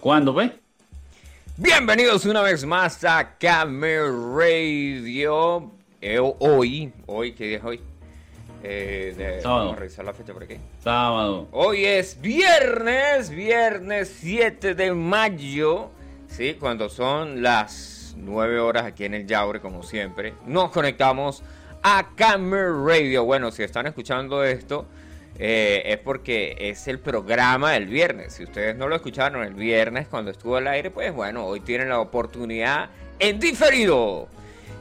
¿Cuándo, pues? Bienvenidos una vez más a Camera Radio. Eh, hoy, hoy, ¿qué día es hoy? Eh, de- Sábado. Vamos a revisar la fecha por aquí. Sábado. Hoy es viernes, viernes 7 de mayo, ¿sí? Cuando son las 9 horas aquí en el Yaure, como siempre. Nos conectamos a Camera Radio. Bueno, si están escuchando esto, eh, es porque es el programa del viernes. Si ustedes no lo escucharon el viernes cuando estuvo al aire, pues bueno, hoy tienen la oportunidad en diferido.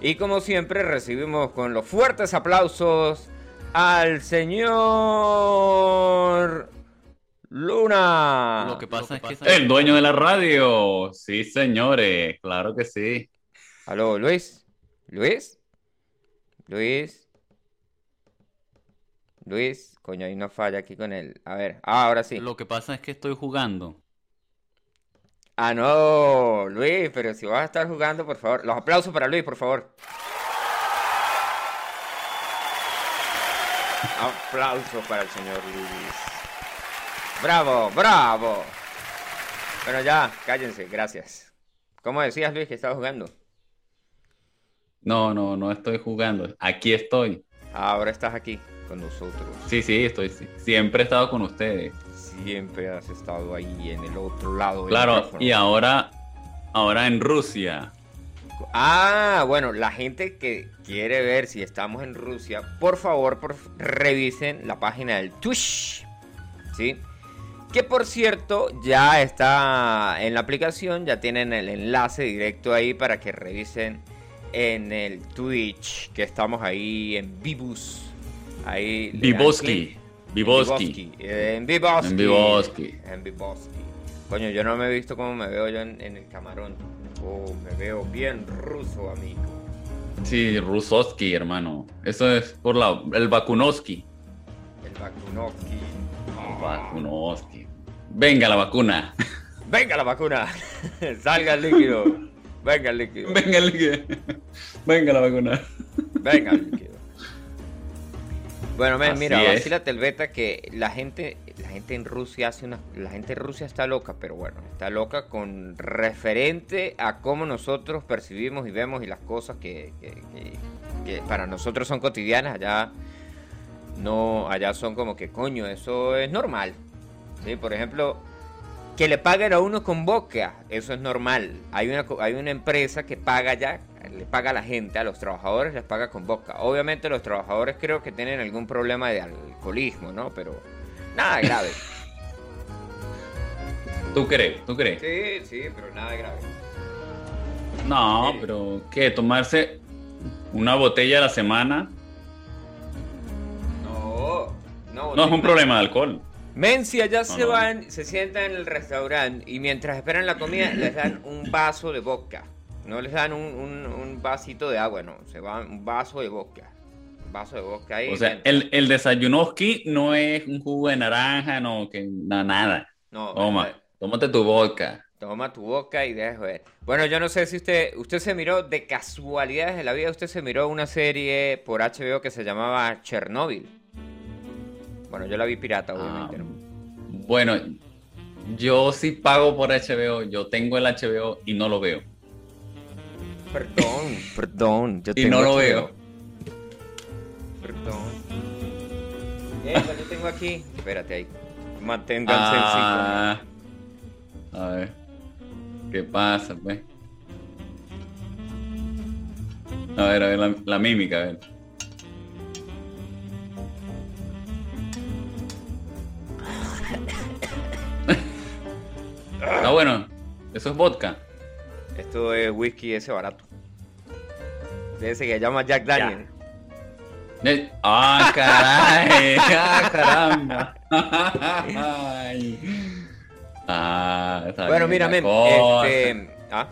Y como siempre, recibimos con los fuertes aplausos al señor Luna. Lo que pasa es que El dueño de la radio. Sí, señores. Claro que sí. Aló, Luis. Luis. Luis. Luis. Coño, hay una falla aquí con él. A ver, ah, ahora sí. lo que pasa es que estoy jugando. Ah, no, Luis, pero si vas a estar jugando, por favor. Los aplausos para Luis, por favor. Aplausos para el señor Luis. Bravo, bravo. Bueno, ya, cállense, gracias. ¿Cómo decías, Luis, que estabas jugando? No, no, no estoy jugando. Aquí estoy. Ahora estás aquí con nosotros. Sí, sí, estoy. Siempre he estado con ustedes. Siempre has estado ahí en el otro lado Claro, y ahora, ahora en Rusia. Ah, bueno, la gente que quiere ver si estamos en Rusia, por favor, por, revisen la página del Twitch. ¿Sí? Que por cierto, ya está en la aplicación, ya tienen el enlace directo ahí para que revisen en el Twitch, que estamos ahí en Vivus. Ahí Vivoski. Vivoski. En Vivoski. En Vivoski. En Vivoski. Coño, yo no me he visto cómo me veo yo en, en el camarón. Oh, me veo bien ruso, amigo. Sí, Rusoski, hermano. Eso es por la, el Vakunoski. El. Vakunoski. Venga la vacuna. Venga la vacuna. Salga el líquido. Venga el líquido. Venga, el- Venga la vacuna. Venga el líquido. Bueno, mira, vacílate el beta que la gente, la gente en Rusia hace una, la gente en Rusia está loca, pero bueno, está loca con referente a cómo nosotros percibimos y vemos y las cosas que, que- que- que para nosotros son cotidianas, allá no, allá son como que coño, eso es normal. ¿sí? Por ejemplo, que le paguen a uno con boca, eso es normal. Hay una, hay una empresa que paga ya, le paga a la gente, a los trabajadores les paga con boca. Obviamente los trabajadores creo que tienen algún problema de alcoholismo, ¿no? Pero nada grave. ¿Tú crees? ¿Tú crees? sí, sí, pero nada grave. No, pero ¿qué? ¿Tomarse una botella a la semana? No, no. No es un problema de alcohol. Mencia ya No, se no. van, se sientan en el restaurante y mientras esperan la comida les dan un vaso de vodka. No les dan un, un- un vasito de agua, no. Se va un vaso de vodka. Un vaso de vodka ahí. O sea, el, el desayunoski no es un jugo de naranja, no, que na- nada. No, Toma, eh, tómate tu vodka. Toma tu boca y deja de joder. Bueno, yo no sé si usted, usted se miró de casualidades de la vida, usted se miró una serie por HBO que se llamaba Chernobyl. Bueno, yo la vi pirata, Ah, obviamente. ¿no? bueno, yo sí pago por HBO, yo tengo el HBO y no lo veo. Perdón, perdón. Yo Y tengo no lo HBO. veo. Perdón. Epa, yo tengo aquí. Espérate ahí. Manténganse Ah, a ver, ¿qué pasa, pues? A ver, a ver, la, la mímica, a ver. Ah, bueno, eso es vodka. Esto es whisky ese barato. De ese que se llama Jack Daniel. Ah, caray, ah, caramba. Ay. Ah, está Bueno, mira, men, este, ah.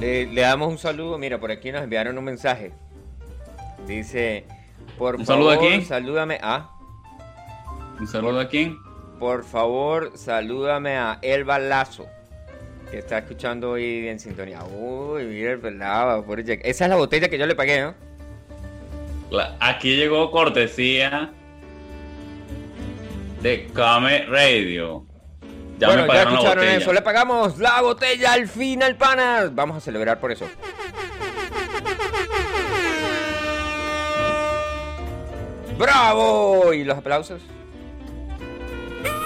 Le, le damos un saludo. Mira, por aquí nos enviaron un mensaje. Dice, por ¿Un favor, saludo a quién? salúdame a, Un saludo a quién? Por favor, salúdame a Elba Lazo, que está escuchando hoy en sintonía. Uy, mira el pelado, pobre Jack. Esa es la botella que yo le pagué, ¿no? La- aquí llegó cortesía de Come Radio. Ya bueno, me ya pagaron la escucharon eso. Le pagamos la botella al final, panas. Vamos a celebrar por eso. ¡Bravo! ¿Y los aplausos?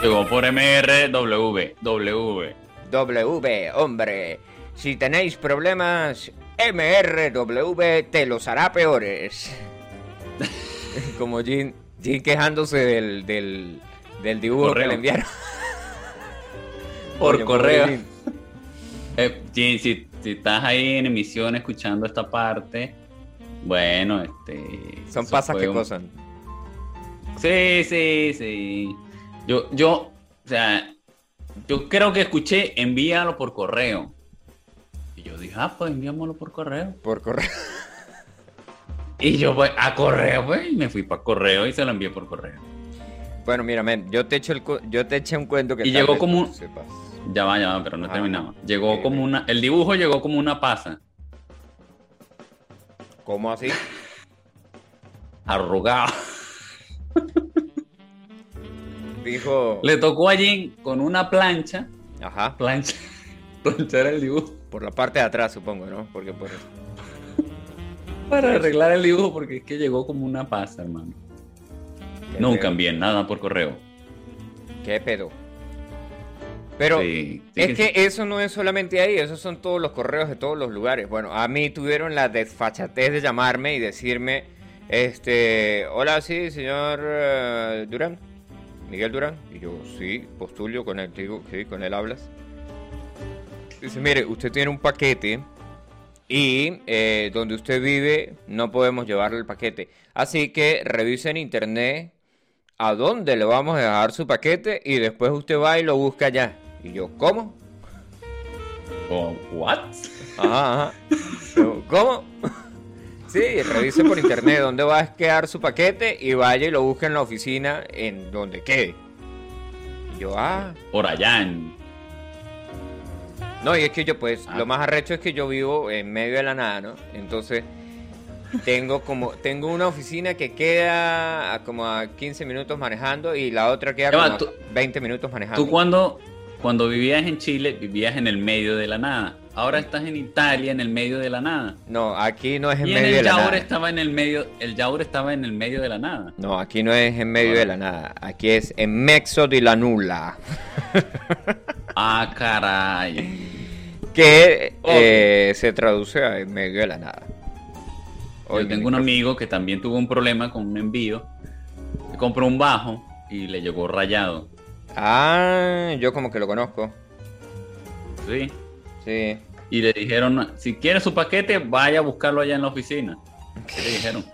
Llegó por MRW. W. W, hombre. Si tenéis problemas, MRW te los hará peores. Como Jin, Jin quejándose del, del, del dibujo Correo. que le enviaron. Por correo. Jin. Eh, Jim, si, si estás ahí en emisión escuchando esta parte, bueno, este. Son pasas que un- cosan. Sí, sí, sí. Yo, yo, o sea, yo creo que escuché envíalo por correo. Y yo dije, ah, pues enviámoslo por correo. Por correo. Y yo, pues, a correo, pues, y me fui para correo y se lo envié por correo. Bueno, mira, men, yo te echo el cu- yo te eché un cuento que Y llegó como un- sepas. Ya va, ya va, pero no Ah, terminaba. Llegó como una, el dibujo llegó como una pasa, ¿Cómo así? arrugado. Dijo. Le tocó allí con una plancha, Ajá. plancha, planchar el dibujo. Por la parte de atrás, supongo, ¿no? Porque por Para arreglar el dibujo, porque es que llegó como una pasa, hermano. ¿Qué Nunca envié nada por correo. ¿Qué pedo? Pero Sí, sí es que sí. eso no es solamente ahí, esos son todos los correos de todos los lugares. Bueno, a mí tuvieron la desfachatez de llamarme y decirme, este, hola, sí, señor eh, Durán, Miguel Durán. Y yo, sí, postulio con él, digo, sí, con él hablas. Dice, mire, usted tiene un paquete y eh, donde usted vive no podemos llevarle el paquete. Así que revise en internet a dónde le vamos a dejar su paquete y después usted va y lo busca allá. Y yo, ¿cómo? ¿What? Ajá, ajá. Yo, ¿Cómo? Sí, revise por internet dónde va a quedar su paquete y vaya y lo busque en la oficina en donde quede. Y yo, ah. Por allá en... No, y es que yo, pues, Ah. lo más arrecho es que yo vivo en medio de la nada, ¿no? Entonces, tengo como, tengo una oficina que queda a como a 15 minutos manejando y la otra queda como a tú- 20 minutos manejando. Tú cuando, cuando vivías en Chile, vivías en el medio de la nada. Ahora estás en Italia, en el medio de la nada. No, aquí no es en y en medio de la Yaur nada. estaba en el medio, el Yaur estaba en el medio de la nada. No, aquí no es en medio de la nada. Aquí es en mezzo de la nula. Ah, caray. Que eh, se traduce a en medio de la nada. Yo tengo un amigo que también tuvo un problema con un envío. Compró un bajo y le llegó rayado. Ah, yo como que lo conozco. ¿sí? Sí. Y le dijeron, si quiere su paquete, vaya a buscarlo allá en la oficina. ¿Qué le dijeron?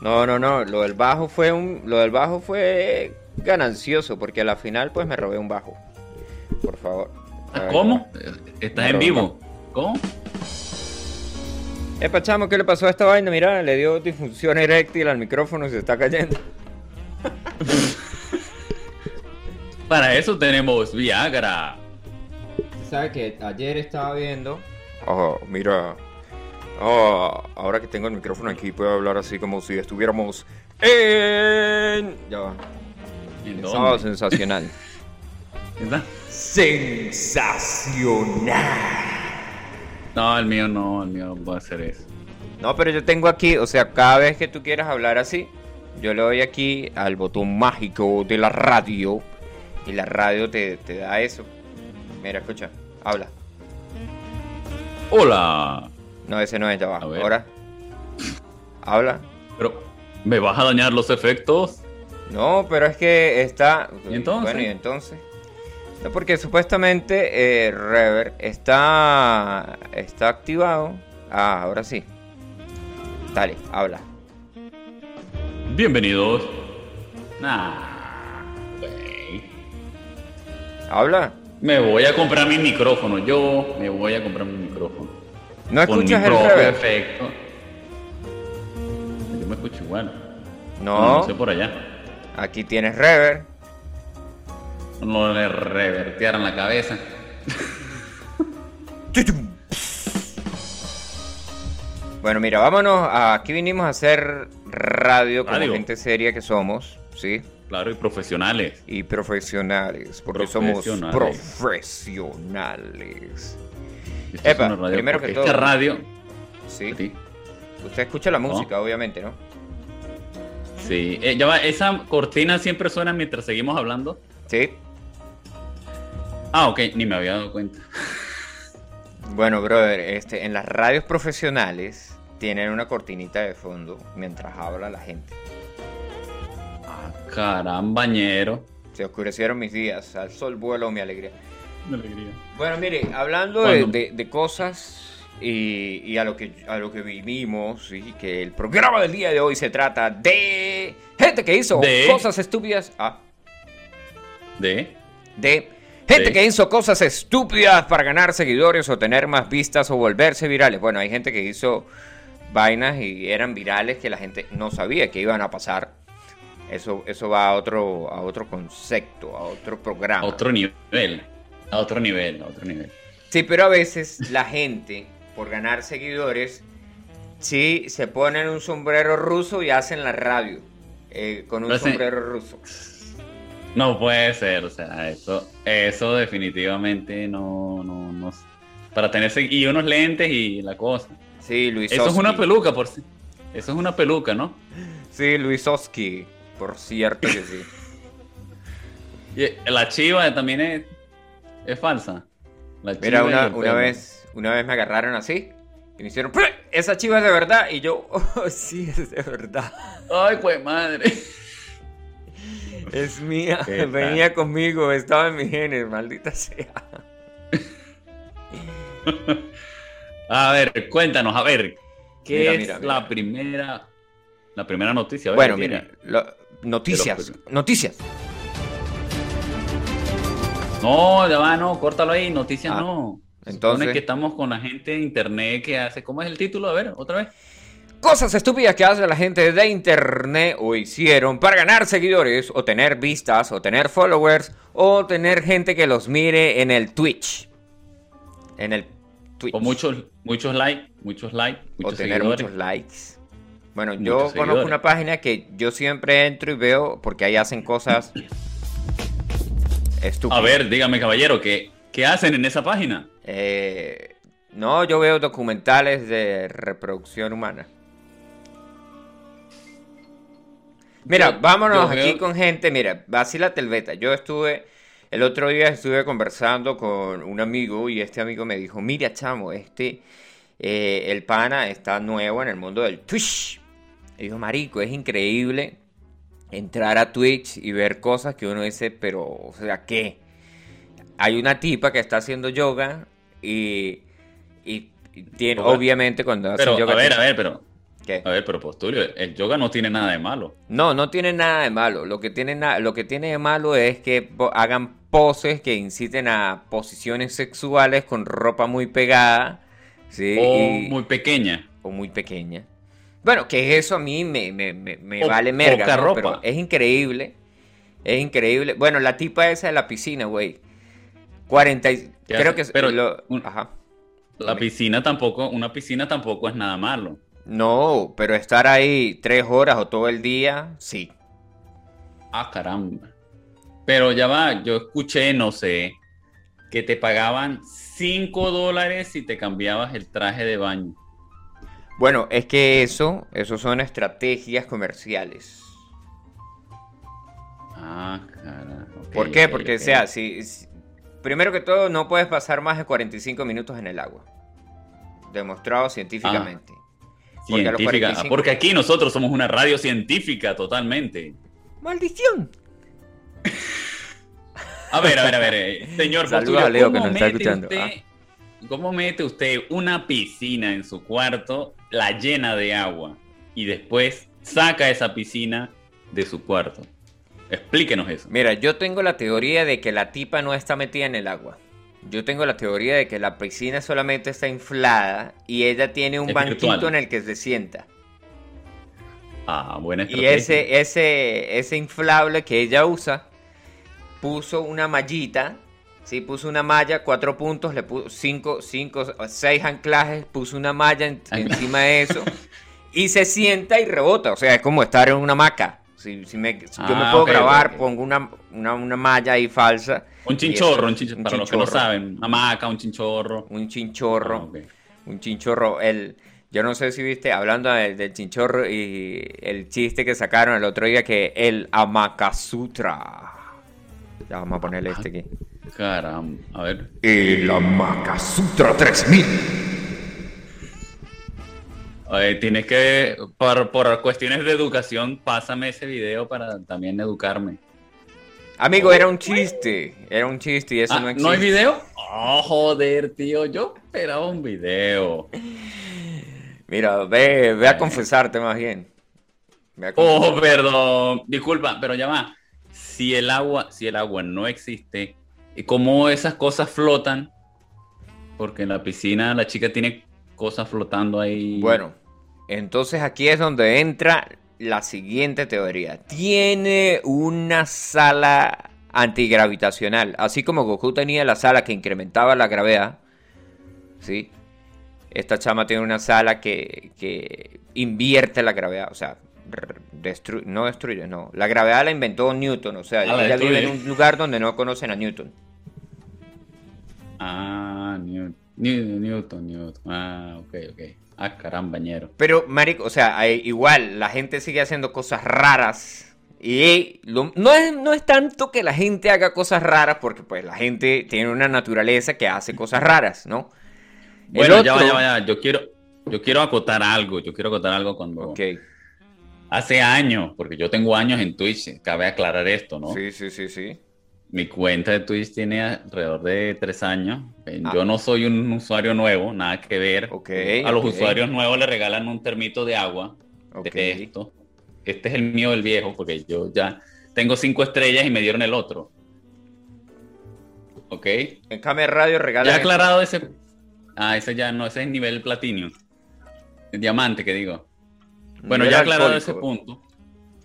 No, no, no. Lo del bajo fue un, lo del bajo fue ganancioso porque a la final pues me robé un bajo. Por favor. Ah, ¿Cómo? ¿Estás en vivo? ¿Cómo? Epa, chamo, ¿qué le pasó a esta vaina? Mira, le dio disfunción eréctil al micrófono y se está cayendo. Para eso tenemos Viagra. ¿Sabe que ayer estaba viendo? Oh, mira. Oh, ahora que tengo el micrófono aquí puedo hablar así como si estuviéramos en... Ya va. ¿En Sábado dónde? sensacional. ¿Está? Sensacional. No, el mío no, el mío no puede hacer eso. No, pero yo tengo aquí, o sea, cada vez que tú quieras hablar así, yo le doy aquí al botón mágico de la radio y la radio te, te da eso. Mira, escucha, habla. Hola. No, ese no es, ya va. Ahora. Habla. Pero, ¿me vas a dañar los efectos? No, pero es que está. ¿Y entonces? Bueno, y entonces. No, porque supuestamente eh, Rever está. Está activado. Ah, ahora sí. Dale, habla. Bienvenidos. Nah. Habla. Me voy a comprar mi micrófono. Yo me voy a comprar mi micrófono. ¿No Con mi escuchas el propio Rever? efecto. Yo me escucho igual. No, No sé por allá. aquí tienes Rever. No le revertieran la cabeza. Bueno, mira, vámonos. a- Aquí vinimos a hacer radio como Radio. gente seria que somos, ¿sí? Claro, y profesionales. Y profesionales, porque somos profesionales. Epa, primero que todo. Esta radio. Sí. Usted escucha la música, obviamente, ¿no? Sí. Eh, ya va, esa cortina siempre suena mientras seguimos hablando. Sí. Ah, ok, ni me había dado cuenta. Bueno, brother, este, en las radios profesionales tienen una cortinita de fondo mientras habla la gente. Carambañero. Se oscurecieron mis días, al sol vuelo mi alegría. Mi alegría. Bueno, mire, hablando de, cosas y, a lo que a lo que vivimos, y que el programa del día de hoy se trata de gente que hizo cosas estúpidas. Ah. De. De Gente que hizo cosas estúpidas para ganar seguidores o tener más vistas o volverse virales. Bueno, hay gente que hizo vainas y eran virales que la gente no sabía que iban a pasar. Eso, eso va a otro, a otro concepto, a otro programa. A otro nivel. A otro nivel, a otro nivel. Sí, pero a veces la gente, por ganar seguidores, sí se ponen un sombrero ruso y hacen la radio eh, con un sombrero ruso. No puede ser, o sea, eso, eso definitivamente no, no, no. Para tenerse y unos lentes y la cosa. Sí, Luis. Eso es una peluca, por Eso es una peluca, ¿no? Sí, Luis Oski, por cierto que sí. y la chiva también es, es falsa. Mira, una, una vez, una vez me agarraron así y me hicieron, esa chiva es de verdad. Y yo, oh, sí, es de verdad. Ay, pues madre. Es mía, venía conmigo, estaba en mis genes, maldita sea. a ver, cuéntanos, a ver, ¿qué es la primera la primera noticia? bueno, mira, noticias, noticias. No, ya va, no, córtalo ahí, noticias ah, no. Entonces que estamos con la gente de internet que hace, ¿cómo es el título? A ver, otra vez. Cosas estúpidas que hace la gente de internet o hicieron para ganar seguidores o tener vistas o tener followers o tener gente que los mire en el Twitch. En el Twitch. O muchos, muchos likes, muchos likes. o tener muchos likes. Bueno, yo conozco una página que yo siempre entro y veo porque ahí hacen cosas estúpidas. A ver, dígame caballero, ¿qué, qué hacen en esa página? Eh, no, yo veo documentales de reproducción humana. Mira, vámonos aquí con gente. Mira, vacila Telveta. Yo estuve, el otro día estuve conversando con un amigo y este amigo me dijo, mira, chamo, este, eh, el pana está nuevo en el mundo del Twitch. Y dijo, marico, es increíble entrar a Twitch y ver cosas que uno dice, pero, o sea, ¿qué? Hay una tipa que está haciendo yoga y, y, tiene, obviamente cuando hace yoga... A ver, a ver, pero a ver, pero Postulio, el yoga no tiene nada de malo. No, no tiene nada de malo. Lo que tiene, lo que tiene de malo es que hagan poses que inciten a posiciones sexuales con ropa muy pegada. ¿sí? O muy pequeña. O muy pequeña. Bueno, que eso a mí me, vale merga, ropa. pero es increíble. Es increíble. Bueno, la tipa esa de la piscina, güey. 40 creo que pero ajá. La piscina tampoco, una piscina tampoco es nada malo. No, pero estar ahí tres horas o todo el día, sí. Ah, caramba. Pero ya va, yo escuché, no sé, que te pagaban 5 dólares si te cambiabas el traje de baño. Bueno, es que eso, eso son estrategias comerciales. Ah, caramba. ¿Por qué? Porque, o sea, si, primero que todo, no puedes pasar más de 45 minutos en el agua. Demostrado científicamente. Ah. Científica, porque aquí nosotros somos una radio científica totalmente. ¡Maldición! A ver, a ver, a ver, eh, señor Saludos a Leo que nos está escuchando. ¿Cómo mete usted una piscina en su cuarto, la llena de agua, y después saca esa piscina de su cuarto? Explíquenos eso. Mira, yo tengo la teoría de que la tipa no está metida en el agua. Yo tengo la teoría de que la piscina solamente está inflada y ella tiene un banquito en el que se sienta. Ah, buena estrategia. Y ese, ese, ese inflable que ella usa, puso una mallita, ¿sí? Puso una malla, cuatro puntos, le puso cinco, cinco, seis anclajes, puso una malla encima de eso y se sienta y rebota. O sea, es como estar en una hamaca, Si, si me, si yo Ah, me puedo ok, grabar, pongo una, una, una malla ahí falsa. Un chinchorro, eso, un chinchorro. Para los que no saben, una maca, un chinchorro. Un chinchorro. Ah. Un chinchorro. El, yo no sé si viste, hablando del, del chinchorro y el chiste que sacaron el otro día, que el Amakasutra. Ya vamos a ponerle este aquí. Caramba, a ver. El Amakasutra 3000. Oye, tienes que, por, por cuestiones de educación, pásame ese video para también educarme. Amigo, era un chiste. Era un chiste y eso Ah, no ¿No, existe. hay video? Oh, joder, tío, yo esperaba un video. Mira, ve, ve a confesarte más bien. Ve a Oh, perdón, disculpa, pero ya va. Si el agua, si el agua no existe, ¿y cómo esas cosas flotan? Porque en la piscina la chica tiene cosas flotando ahí. Bueno, entonces aquí es donde entra la siguiente teoría. Tiene una sala antigravitacional. Así como Goku tenía la sala que incrementaba la gravedad. ¿Sí? Esta chama tiene una sala que, que invierte la gravedad. O sea, no destruye, no. La gravedad la inventó Newton. O sea, Ah, la ella vive en un lugar donde no conocen a Newton. Ah, Newton, Newton, Newton. Ah, ok, ok. Ah, carambañero. Pero, marico, o sea, igual la gente sigue haciendo cosas raras. Y lo- no, es, no es tanto que la gente haga cosas raras, porque pues la gente tiene una naturaleza que hace cosas raras, ¿no? Bueno, ya va, otro- ya va, ya va. Yo quiero, yo quiero acotar algo. Yo quiero acotar algo cuando Ok, hace años, porque yo tengo años en Twitch. Cabe aclarar esto, ¿no? sí, sí, sí, sí. Mi cuenta de Twitch tiene alrededor de tres años. Eh, Ah. Yo no soy un usuario nuevo, nada que ver. A los usuarios nuevos le regalan un termito de agua de esto. Este es el mío del viejo, porque yo ya tengo cinco estrellas y me dieron el otro. ¿Ok? En Came Radio regalan... Ya aclarado ese. Ah, ese ya no, ese es nivel platino. Diamante, que digo. Bueno, Nivel ya aclarado ese punto.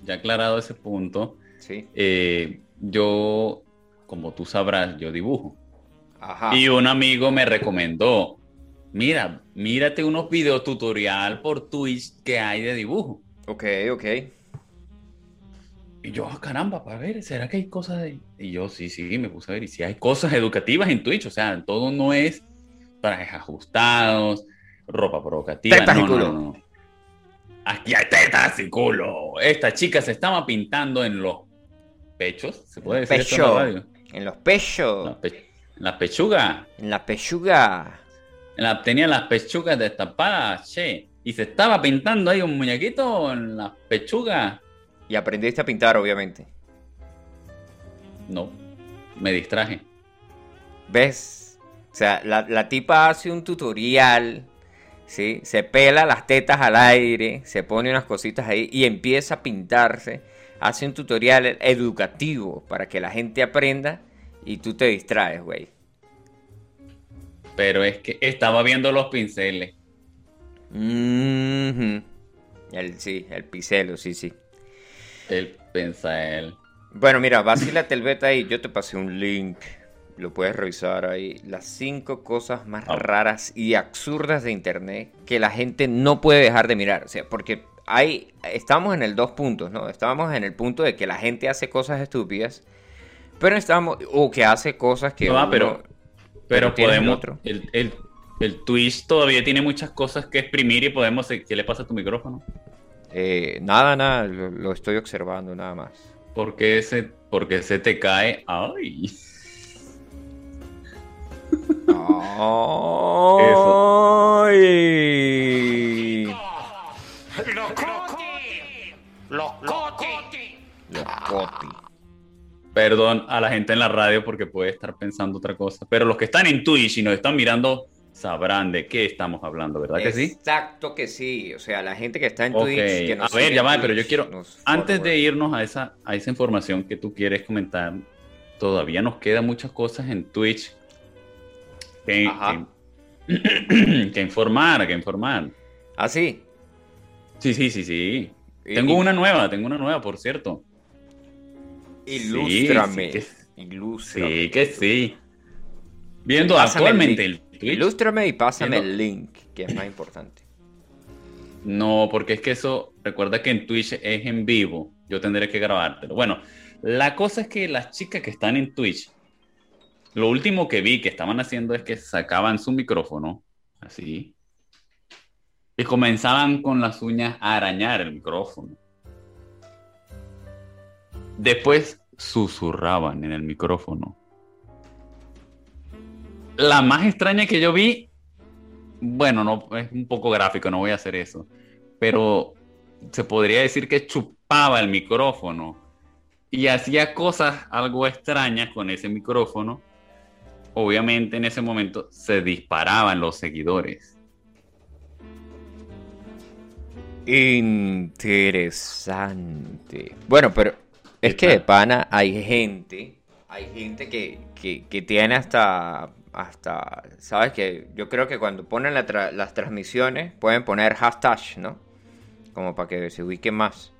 Ya aclarado ese punto. Sí. eh, yo, como tú sabrás, yo dibujo. Ajá. Y un amigo me recomendó, mira, mírate unos videotutorial por Twitch que hay de dibujo. Ok, ok. Y yo, ah, caramba, para ver, ¿será que hay cosas de...? Y yo, sí, sí, me puse a ver, y si hay cosas educativas en Twitch, o sea, todo no es trajes ajustados, ropa provocativa. Tetas y no, no, culo. no, no. Aquí hay tetas y culo. Esta chica se estaba pintando en los pechos, ¿se puede decir eso en la Pecho. radio? En los pechos. La, pe- la pechuga. En la pechuga. La- tenía las pechugas destapadas, che. Y se estaba pintando ahí un muñequito en las pechugas. Y aprendiste a pintar, obviamente. No, me distraje. ¿Ves? O sea, la, la tipa hace un tutorial, ¿sí? Se pela las tetas al aire, se pone unas cositas ahí y empieza a pintarse. Hace un tutorial educativo para que la gente aprenda y tú te distraes, güey. Pero es que estaba viendo los pinceles. Mhm. El, sí, el picelo, sí, sí. El pincel. Bueno, mira, vacílate el beta ahí. Yo te pasé un link. Lo puedes revisar ahí. Las cinco cosas más Ah. raras y absurdas de internet que la gente no puede dejar de mirar. O sea, porque hay. Estamos en el dos puntos, ¿no? Estamos en el punto de que la gente hace cosas estúpidas. Pero estamos. O que hace cosas que. No, ah, uno- pero- Pero podemos. otro. El, el, el Twitch todavía tiene muchas cosas que exprimir y podemos. ¿Qué le pasa a tu micrófono? Eh, nada, nada. Lo, lo estoy observando, nada más. ¿Por qué se, por qué se te cae? ¡Ay! ¡Ay! Locote. Perdón a la gente en la radio porque puede estar pensando otra cosa. Pero los que están en Twitch y nos están mirando sabrán de qué estamos hablando, ¿verdad que sí? Exacto que sí. O sea, la gente que está en Twitch. que nos a ver, ya va, pero yo quiero, antes forward. de irnos a esa, a esa información que tú quieres comentar, todavía nos quedan muchas cosas en Twitch que, Ajá. que, que informar, que informar. Ah, sí. Sí, sí, sí, sí. Y- Tengo una nueva, tengo una nueva, por cierto. Ilústrame. Sí, sí Ilústrame. Sí, que sí. Viendo Pásame el actualmente link. el Twitch. Ilústrame y pásame Viendo- el link, que es más importante. No, porque es que eso, recuerda que en Twitch es en vivo. yo tendré que grabártelo. Bueno, la cosa es que las chicas que están en Twitch, lo último que vi que estaban haciendo es que sacaban su micrófono, así, comenzaban con las uñas a arañar el micrófono. Después susurraban en el micrófono. La más extraña que yo vi, bueno, no es un poco gráfico, no voy a hacer eso, pero se podría decir que chupaba el micrófono y hacía cosas algo extrañas con ese micrófono. Obviamente en ese momento se disparaban los seguidores. Interesante. Bueno, pero es que de pana hay gente, hay gente que, que, tiene hasta, hasta, sabes que yo creo que cuando ponen las transmisiones pueden poner hashtag, ¿no? Como para que se ubiquen más.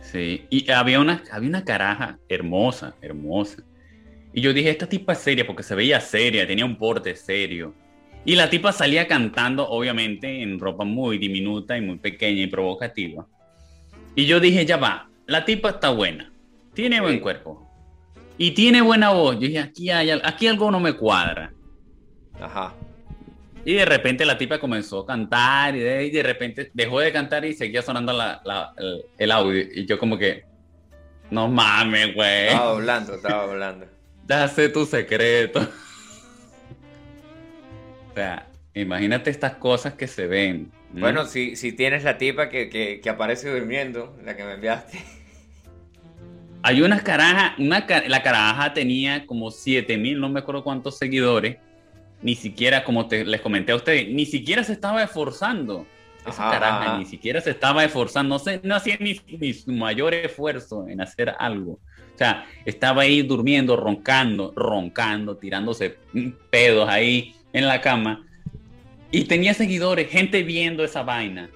Sí, y había una, había una caraja hermosa, hermosa. Y yo dije, esta tipa es seria porque se veía seria, tenía un porte serio. Y la tipa salía cantando, obviamente, en ropa muy diminuta y muy pequeña y provocativa. Y yo dije, ya va, la tipa está buena, tiene buen cuerpo y tiene buena voz. Yo dije, aquí, hay, aquí algo no me cuadra. Ajá. Y de repente la tipa comenzó a cantar y de, repente dejó de cantar y seguía sonando el, audio. Y yo como que, no mames, güey. Estaba hablando, estaba hablando. Ya sé tu secreto. O sea, imagínate estas cosas que se ven. Bueno, si, si tienes la tipa que, aparece durmiendo, la que me enviaste. Hay una caraja, una, la caraja tenía como 7000, no me acuerdo cuántos seguidores. Ni siquiera, como te, les comenté a ustedes, ni siquiera se estaba esforzando. Esa caraja ni siquiera se estaba esforzando, no, sé, no hacía ni, ni su mayor esfuerzo en hacer algo. O sea, estaba ahí durmiendo, roncando, roncando, tirándose pedos ahí en la cama y tenía seguidores, gente viendo esa vaina.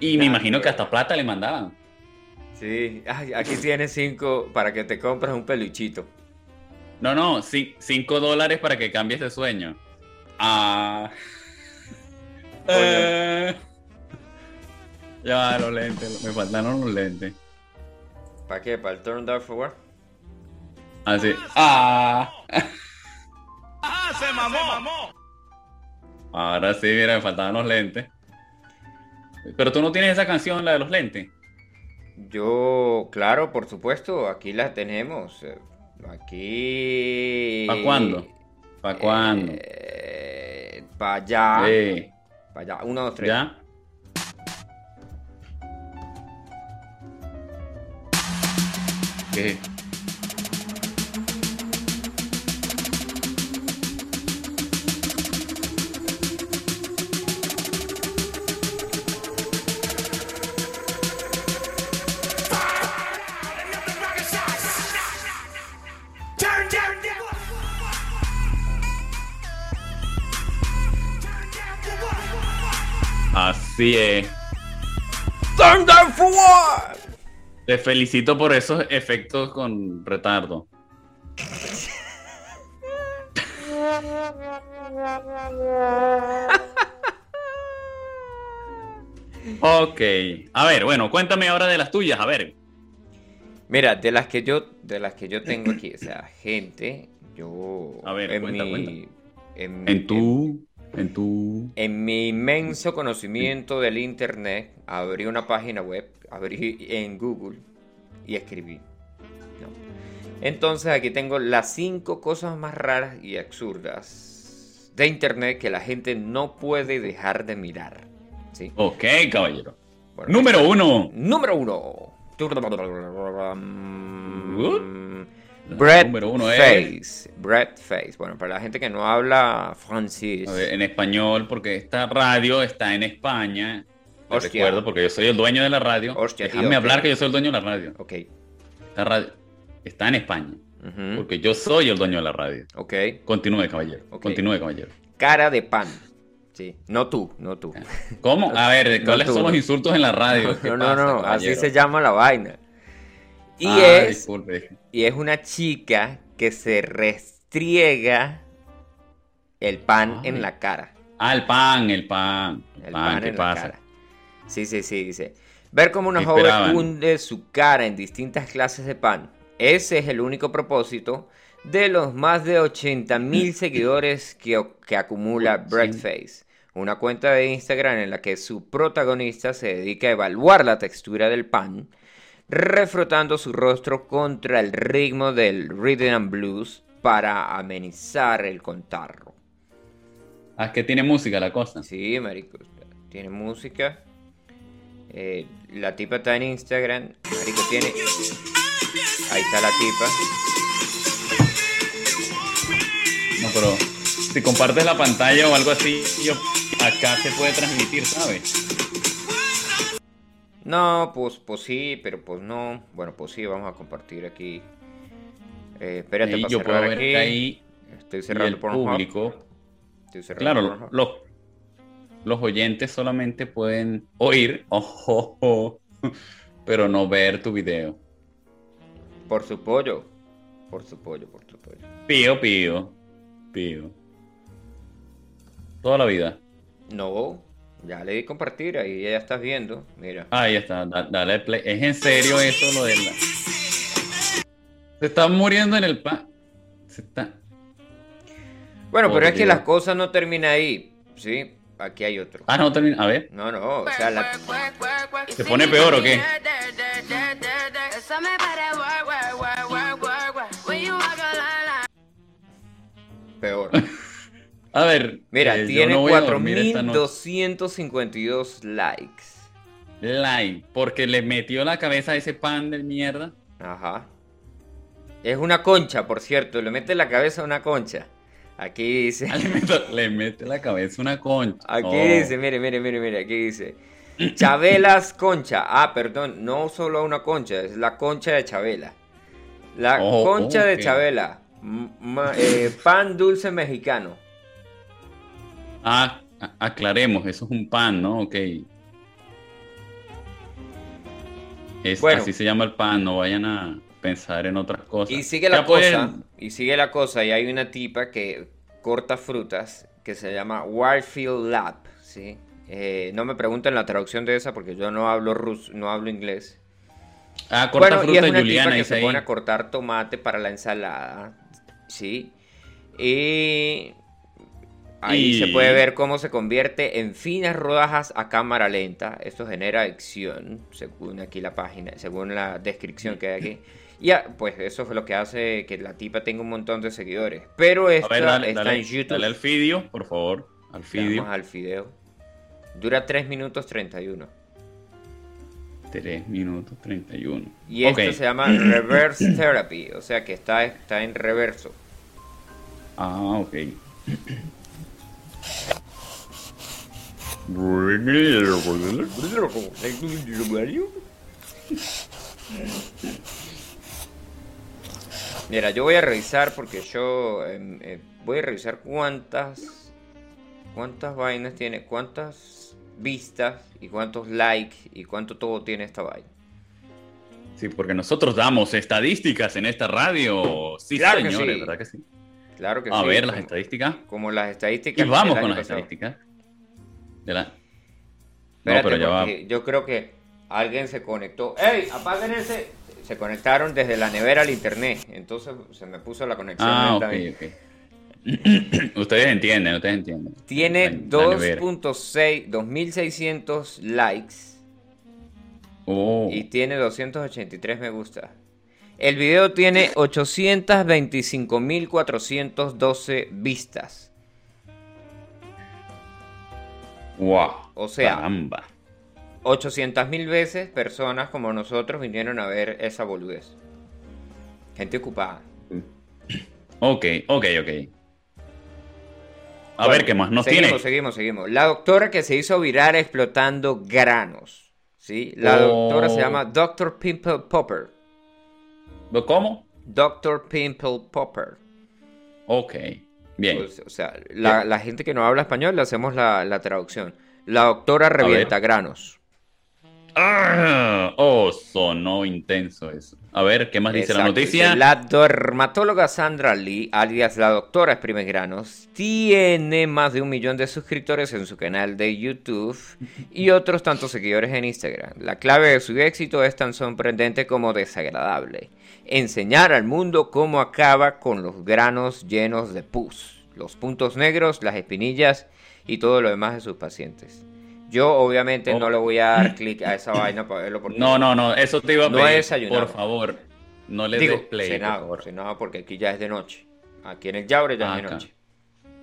Y me imagino que hasta plata le mandaban. Sí, aquí tienes cinco para que te compres un peluchito. No, no, cinco dólares para que cambies de sueño. Ah. Eh. Ya, los lentes, me faltaron los lentes. ¿Para qué? ¿Para el turn down for what? Así. Ah. ¡Ah! ¡Se mamó! Ahora sí, mira, me faltaban los lentes. Pero tú no tienes esa canción, la de los lentes. Yo, claro, por supuesto, aquí la tenemos. Aquí. ¿Para cuándo? ¿Para cuándo? Eh, para allá. Sí. Para allá. Uno, dos, tres. ¿Ya? ¿Qué? Turn down for what? Te felicito por esos efectos con retardo. ok. A ver, bueno, cuéntame ahora de las tuyas, a ver. Mira, de las que yo, de las que yo tengo aquí, o sea, gente, yo. A ver, en cuenta, mi, En, en, tu. En tu... En mi inmenso conocimiento del Internet, abrí una página web, abrí en Google y escribí. Entonces aquí tengo las cinco cosas más raras y absurdas de Internet que la gente no puede dejar de mirar. ¿sí? Ok, caballero. número uno. Número uno. Bread Face. Bread Face. Bueno, para la gente que no habla francés. en español, porque esta radio está en España. Hostia. recuerdo, porque yo soy el dueño de la radio. Hostia, Déjame hablar que yo soy el dueño de la radio. Ok. Esta radio está en España. Porque yo soy el dueño de la radio. Ok. Continúe, caballero. Continúe, caballero. Cara de pan. Sí, no tú, no tú. ¿Cómo? A ver, ¿cuáles son los insultos en la radio? No, no, no, así se llama la vaina. Y, ah, es, y es una chica que se restriega el pan en la cara. Ah, el pan, el pan. El, pan, ¿qué pasa? Sí, sí, sí, dice. Ver cómo una ¿Qué joven hunde su cara en distintas clases de pan. Ese es el único propósito de los más de 80.000 seguidores que, que acumula Breakface. Una cuenta de Instagram en la que su protagonista se dedica a evaluar la textura del pan, refrotando su rostro contra el ritmo del rhythm and blues para amenizar el contarro. Ah, es que tiene música la cosa. Sí, marico. Tiene música. Eh, la tipa está en Instagram. Marico tiene. Ahí está la tipa. No, pero si compartes la pantalla o algo así, yo, acá se puede transmitir, ¿sabes? No, pues, pues sí, pero pues no. Bueno, pues sí, vamos a compartir aquí. Eh, espérate Y para yo puedo cerrar ver aquí. que ahí Estoy cerrando el Pornhub. público, Estoy cerrando claro, los, los oyentes solamente pueden oír, ojo, ojo, pero no ver tu video. Por su pollo. Por su pollo, por su pollo. Pío, pío, pío. Toda la vida. No, ya le di compartir, ahí ya estás viendo. Mira. Ahí está, da- dale play. ¿Es en serio eso lo de la... Se está muriendo en el pan. Se está... Bueno, Por pero es que las cosas no terminan ahí. Sí, aquí hay otro. Ah, no, termina. A ver. No, no, o sea, la, ¿Se pone peor o qué? peor. A ver. Mira, eh, tiene no voy a dormir esta noche. 4.252 likes. Like, porque le metió la cabeza a ese pan de mierda. Ajá. Es una concha, por cierto. Le mete la cabeza a una concha. Aquí dice. Ah, Le mete, le mete la cabeza una concha. Aquí Oh. dice, mire, mire, mire, mire. Aquí dice. Chabelas concha. Ah, perdón. No solo una concha. Es la concha de Chabela. La Oh, concha de. Chabela. M- eh, pan dulce mexicano. Ah, aclaremos, eso es un pan, ¿no? Ok. Es, Bueno. Así se llama el pan, no vayan a pensar en otras cosas. Y sigue la pueden- cosa, y sigue la cosa, y hay una tipa que corta frutas que se llama Warfield Lab, ¿sí? Eh, no me pregunten la traducción de esa porque yo no hablo ruso, no hablo inglés. Ah, corta bueno, y fruta es una Juliana, tipa que se ahí. pone a cortar tomate para la ensalada, ¿sí? Y ahí Y- se puede ver cómo se convierte en finas rodajas a cámara lenta. Esto genera acción, según aquí la página, según la descripción que hay aquí. Y pues eso fue lo que hace que la tipa tenga un montón de seguidores. Pero esta ver, dale, está dale, en YouTube. dale al video, por favor. Al video. Vamos al video. Dura 3 minutos 31. 3 minutos 31. Y Ok. esto se llama Reverse Therapy, o sea que está, está en reverso. Ah, ok. Mira, yo voy a revisar porque yo em, eh, voy a revisar cuántas cuántas vainas tiene, cuántas vistas y cuántos likes y cuánto todo tiene esta vaina. Sí, porque nosotros damos estadísticas en esta radio. Sí, Claro que señores, sí. ¿verdad que sí? Claro que A sí. ver las estadísticas. Como las Y estadísticas. vamos con las pasado. estadísticas. De la... No, pero ya va. yo creo que alguien se conectó. ¡Ey! Apaguen ese. Se conectaron desde la nevera al internet. Entonces se me puso la conexión. Ah, ok, ok. ustedes entienden, ustedes entienden. Tiene La- la nevera. 2.6, 2600 likes Oh, y tiene 283 me gusta. El video tiene 825.412 vistas. wow. O sea, Caramba. 800.000 veces personas como nosotros vinieron a ver esa boludez. Gente ocupada. Ok, ok, ok. A Bueno, ver, ¿qué más nos seguimos, tiene? Seguimos, seguimos. La doctora que se hizo viral explotando granos. ¿sí? La Oh. doctora se llama Dr. Pimple Popper. ¿Cómo? Dr. Pimple Popper. Ok, bien. Pues, o sea, la, la gente que no habla español le hacemos la, la traducción. La doctora revienta granos. Ah, oh, sonó intenso eso. A ver, ¿qué más dice la noticia? La dermatóloga Sandra Lee, alias la doctora Exprime Granos, tiene más de un millón de suscriptores en su canal de YouTube y otros tantos seguidores en Instagram. La clave de su éxito es tan sorprendente como desagradable. Enseñar al mundo cómo acaba con los granos llenos de pus, los puntos negros, las espinillas y todo lo demás de sus pacientes. Yo obviamente Oh. no le voy a dar clic a esa vaina para verlo porque No, no, no, eso te iba a No pedir. Por favor, no le des play. por cenado porque aquí ya es de noche. Aquí en el Yaure ya es de noche.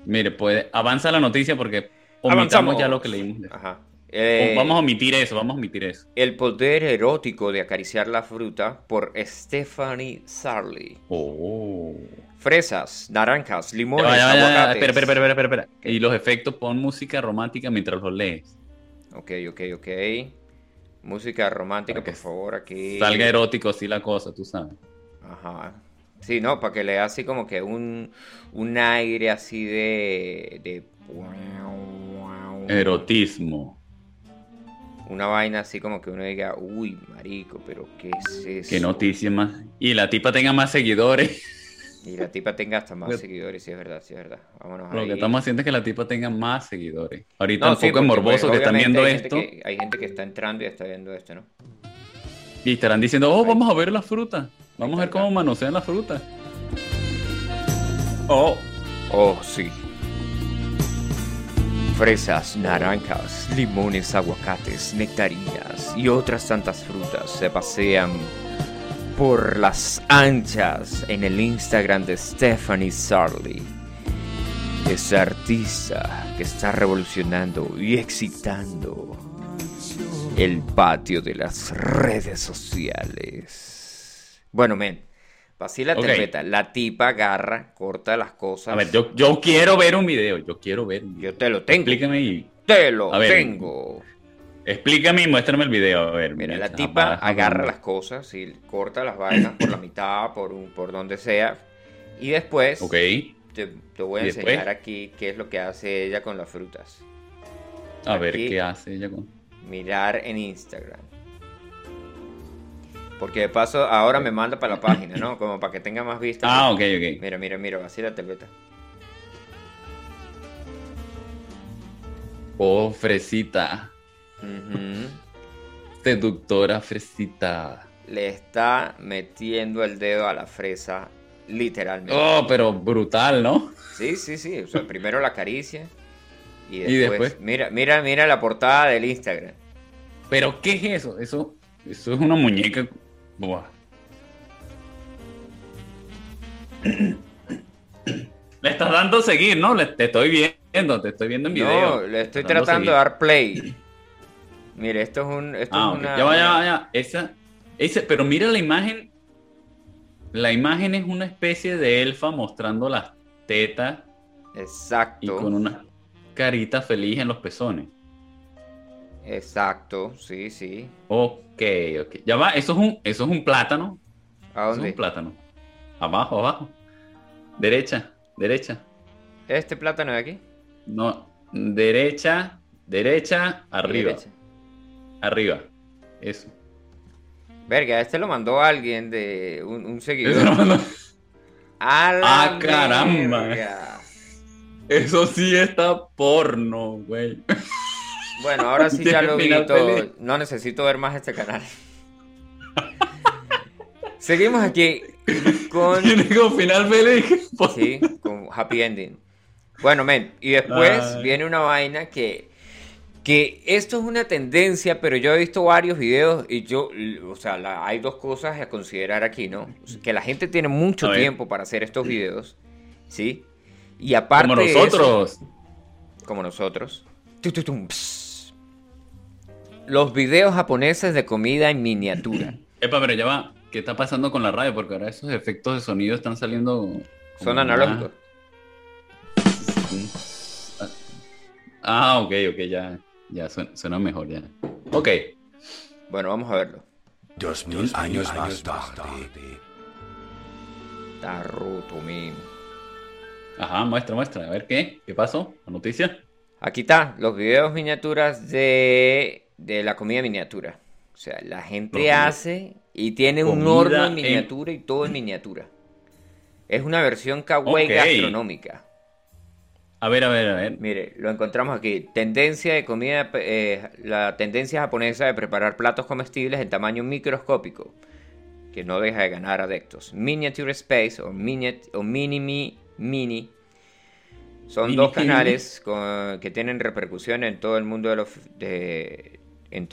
Mire, puede, avanza la noticia porque omitamos Avanzamos. ya lo que leímos. Ajá. Eh, vamos a omitir eso, vamos a omitir eso. El poder erótico de acariciar la fruta por Stephanie Sarley. Oh. Fresas, naranjas, limones, ya aguacates. Espera, espera, espera, espera, espera. Y los efectos, pon música romántica mientras los lees. Ok, ok, ok. Música romántica, por favor, aquí. Salga erótico así la cosa, tú sabes. Ajá. Sí, no, para que le así como que un, un aire así de, de... Erotismo. Una vaina así como que uno diga, uy, marico, pero ¿qué es eso? Qué noticia más. Y la tipa tenga más seguidores. Y la tipa tenga hasta más Lo- seguidores, sí es verdad, sí es verdad. Vámonos Lo ahí. que estamos haciendo es que la tipa tenga más seguidores. Ahorita No, un sí, poco porque, morboso pues, que están viendo hay esto. que- hay gente que está entrando y está viendo esto, ¿no? Y estarán diciendo, oh, vamos a ver la fruta. Vamos a ver cómo manosean la fruta. Oh, Oh, sí. Fresas, naranjas, limones, aguacates, nectarinas y otras tantas frutas se pasean por las anchas en el Instagram de Stephanie Sarley. Esa artista que está revolucionando y excitando el patio de las redes sociales. Bueno, men, así la Ok. tempeta. La tipa agarra, corta las cosas. a ver, yo, yo quiero ver un video. Yo quiero ver. un video. Yo te lo tengo. Explícame y, Te lo A ver. tengo. explícame y muéstrame el video. A ver, Mira, la mientras tipa agarra las cosas y corta las vainas por la mitad, por, un, por donde sea. Y después Ok. te, te voy a enseñar aquí qué es lo que hace ella con las frutas. A ver qué hace ella con. Mirar en Instagram. Porque de paso ahora me manda para la página, ¿no? Como para que tenga más vistas. Ah, ok, ok. Mira, mira, mira, así la teleta. Oh, fresita. Seductora fresita. Le está metiendo el dedo a la fresa, literalmente. Oh, pero brutal, ¿no? Sí, sí, sí. O sea, primero la acaricia y Y después, después. Mira, mira, mira la portada del Instagram. Pero, ¿qué es eso? Eso, eso es una muñeca. Buah. Le estás dando seguir, ¿no? Le- te estoy viendo, te estoy viendo en video. No, le estoy Tratando seguir. de dar play. Mire, esto es un. Esto Ah, es ok. una, Ya va, ya va, ya. Esa, esa, pero mira la imagen. La imagen es una especie de elfa mostrando las tetas y Exacto. con una carita feliz en los pezones. Exacto, sí, sí. Ok, ok. Ya va, eso es un, eso es un plátano. ¿A Eso es dónde? un plátano. Abajo, abajo. Derecha, derecha. ¿Este plátano de aquí? No, derecha, derecha, arriba, Derecha. arriba. Eso. Verga, este lo mandó alguien de un, un Eso seguidor. ¡A la Ah, caramba. verga! eso sí está porno, güey. Bueno, ahora sí ya lo feliz. No necesito ver más este canal. Seguimos aquí con, Tiene como final feliz. sí, con Happy Ending. Bueno, men, y después Ay. viene una vaina que, que esto es una tendencia, pero yo he visto varios videos y yo, o sea, la- hay dos cosas a considerar aquí, ¿no? Que la gente tiene mucho tiempo para hacer estos videos, ¿sí? Y aparte Como de eso- nosotros. como nosotros. Tu, tu, tum, ps. Los videos japoneses de comida en miniatura. Epa, pero ya va. ¿Qué está pasando con la radio? Porque ahora esos efectos de sonido están saliendo. Son analógicos. Ah, ok, ok, ya. Ya suena, suena mejor, ya. Ok. Bueno, vamos a verlo. Dos mil años más tarde. Está roto, men. Ajá, muestra, muestra. A ver qué. ¿Qué pasó? ¿La noticia? Aquí está, los videos miniaturas de, de la comida miniatura. O sea, la gente hace y tiene un horno en en- miniatura y todo en miniatura. Es una versión kawaii Ok. gastronómica. A ver, a ver, a ver. Mire, lo encontramos aquí. Tendencia de comida, eh, la tendencia japonesa de preparar platos comestibles en tamaño microscópico, que no deja de ganar adeptos. Miniature Space o, Miniat- o Mini Mi Mini son Mini dos Mini. canales con- que tienen repercusión en todo el mundo de los de en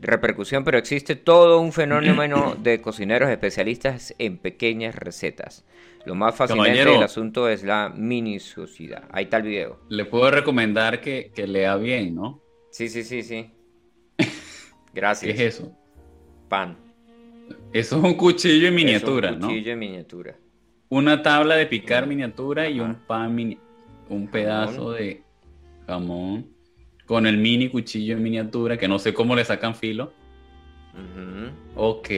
repercusión, pero existe todo un fenómeno de cocineros especialistas en pequeñas recetas. Lo más fascinante del asunto es la minuciosidad. Ahí está el video. Le puedo recomendar que, que lea bien, ¿no? Sí, sí, sí, sí. ¿Qué Gracias. es eso? Pan. Eso es un cuchillo en Es miniatura, un ¿no? cuchillo en miniatura. Una tabla de picar miniatura y un pan mini, un pedazo Jamón. de jamón con el mini cuchillo en miniatura que no sé cómo le sacan filo. Ujú. Ok.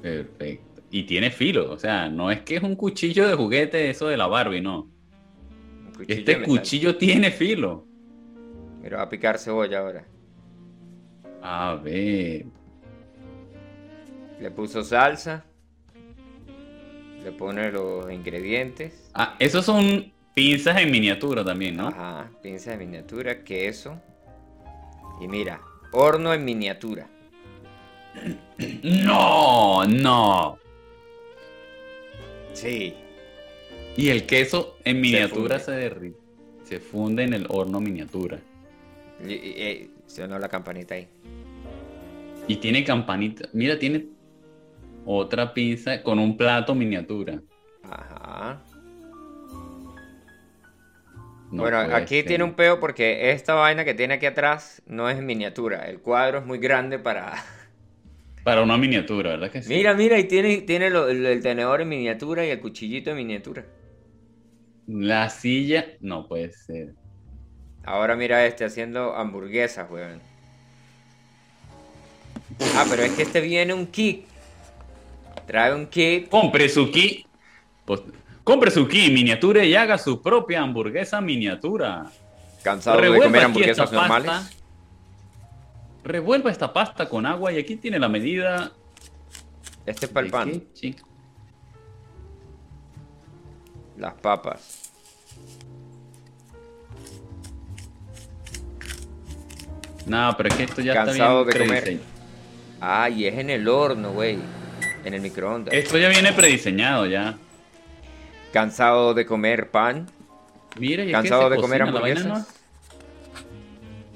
Perfecto. Y tiene filo, o sea, no es que es un cuchillo de juguete eso de la Barbie, no. Cuchillo Este cuchillo tiene filo. Mira, va a picar cebolla ahora. A ver. Le puso salsa. Le pone los ingredientes. Ah, esos son pinzas en miniatura también, ¿no? Ajá. Pinza de miniatura, queso. Y mira, horno en miniatura. No, no. Sí. Y el queso en miniatura funde. se derrite. Se funde en el horno miniatura. Y, y- y- sonó la campanita ahí. Y tiene campanita. Mira, tiene otra pinza con un plato miniatura. No bueno, aquí ser. tiene un peo porque esta vaina que tiene aquí atrás no es en miniatura. El cuadro es muy grande para. Para una miniatura, ¿verdad que sí? Mira, mira, y tiene, tiene lo- el, el tenedor en miniatura y el cuchillito en miniatura. La silla. No puede ser. Ahora mira este haciendo hamburguesas, weón. Ah, pero es que este viene un kit. Trae un kit. Compre su kit. Pues, compre su kit miniatura y haga su propia hamburguesa miniatura. Cansado de comer hamburguesas normales. pasta. Revuelva esta pasta con agua y aquí tiene la medida. Este es para el de pan. chica? Las papas. No, pero es que esto ya Cansado está de bien comer. prediseñado. Ah, y es en el horno, güey. En el microondas. Esto ya viene prediseñado ya. Cansado de comer pan. Mira, y es que Cansado se de comer cocina, la vaina hamburguesas.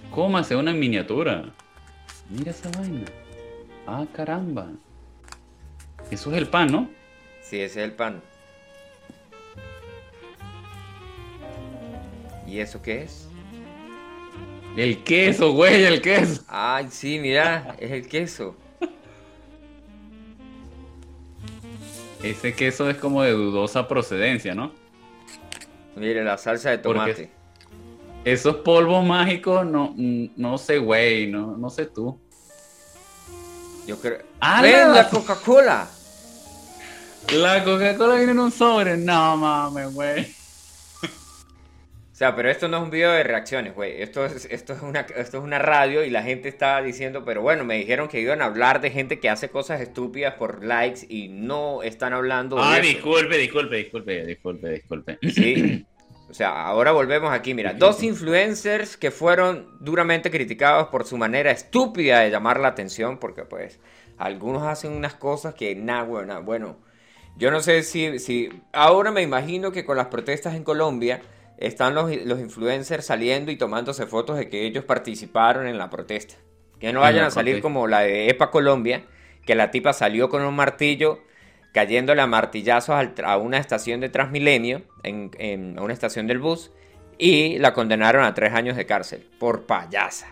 no- Cómase una miniatura. Mira esa vaina. Ah, caramba. Eso es el pan, ¿no? Sí, ese es el pan. ¿Y eso qué es? El queso, güey, el queso. Ay, sí, mira, es el queso. Ese queso es como de dudosa procedencia, ¿no? Mire, la salsa de Porque- tomate. Esos polvos mágicos, no, no sé, güey, no, no sé tú. Yo creo. ¡Ah, ¡Ven, la- la Coca-Cola! La Coca-Cola viene en un sobre. No mames, güey. O sea, pero esto no es un video de reacciones, güey. Esto es, esto, es una, esto es una radio y la gente está diciendo, pero bueno, me dijeron que iban a hablar de gente que hace cosas estúpidas por likes y no están hablando de Ah, eso. disculpe, disculpe, disculpe, disculpe, disculpe. Sí. O sea, ahora volvemos aquí. Mira, dos influencers que fueron duramente criticados por su manera estúpida de llamar la atención, porque pues algunos hacen unas cosas que nada, bueno, bueno. Yo no sé si, si ahora me imagino que con las protestas en Colombia están los, los influencers saliendo y tomándose fotos de que ellos participaron en la protesta. Que no vayan a salir protesta. como la de EPA Colombia, que la tipa salió con un martillo cayéndole a martillazos a una estación de Transmilenio, en, en- a una estación del bus, y la condenaron a tres años de cárcel por payasa.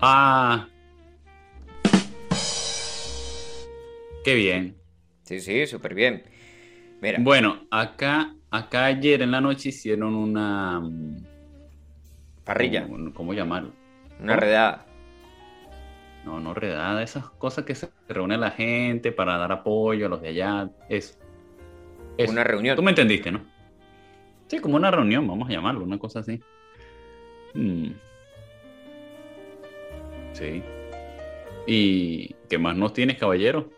Ah. Qué bien. Sí, sí, súper bien. Mira, Bueno, acá, acá ayer en la noche hicieron una. mm, parrilla, ¿Cómo, cómo llamarlo? una redada. No, no redada, esas cosas que se reúne la gente para dar apoyo a los de allá. Eso. Eso. Una reunión. Tú me entendiste, ¿no? Sí, como una reunión, vamos a llamarlo, una cosa así. Mm. Sí. ¿Y qué más nos tienes, caballero?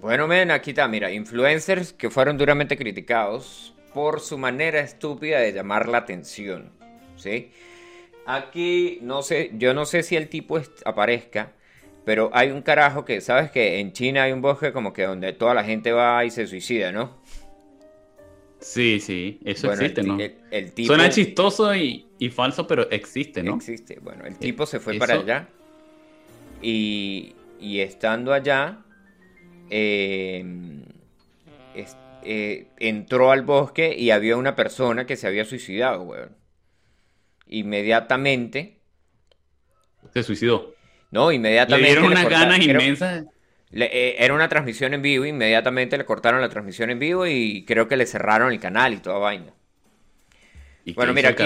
Bueno, men, aquí está, mira, influencers que fueron duramente criticados por su manera estúpida de llamar la atención, ¿sí? Aquí, no sé, yo no sé si el tipo aparezca, pero hay un carajo que, ¿sabes que En China hay un bosque como que donde toda la gente va y se suicida, ¿no? Sí, sí, eso Bueno, el existe, ti- ¿no? el- el tipo- Suena chistoso y, y falso, pero existe, ¿no? Existe. Bueno, el tipo se fue eso- para allá. Y, y estando allá, eh, es- eh, entró al bosque y había una persona que se había suicidado, weón. Inmediatamente, Se suicidó. no, Le inmediatamente. dieron unas ganas creo- inmensas. le- eh, era una transmisión en vivo, inmediatamente le cortaron la transmisión en vivo y creo que le cerraron el canal y toda vaina. ¿Y qué Bueno, mira, aquí,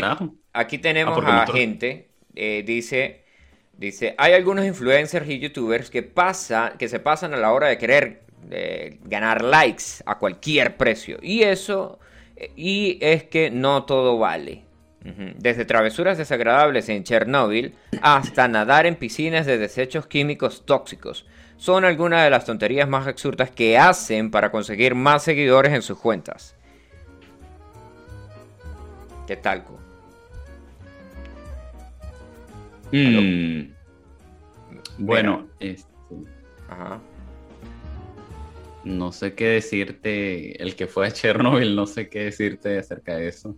aquí tenemos Ah, a gente, eh, dice, dice, hay algunos influencers y youtubers que, pasa, que se pasan a la hora de querer eh, ganar likes a cualquier precio. Y eso, y es que no todo vale. Desde travesuras desagradables en Chernóbil hasta nadar en piscinas de desechos químicos tóxicos. Son algunas de las tonterías más absurdas que hacen para conseguir más seguidores en sus cuentas. ¿Qué tal, Co? Mm. Bueno, este, Ajá. No sé qué decirte. El que fue a Chernobyl, no sé qué decirte acerca de eso.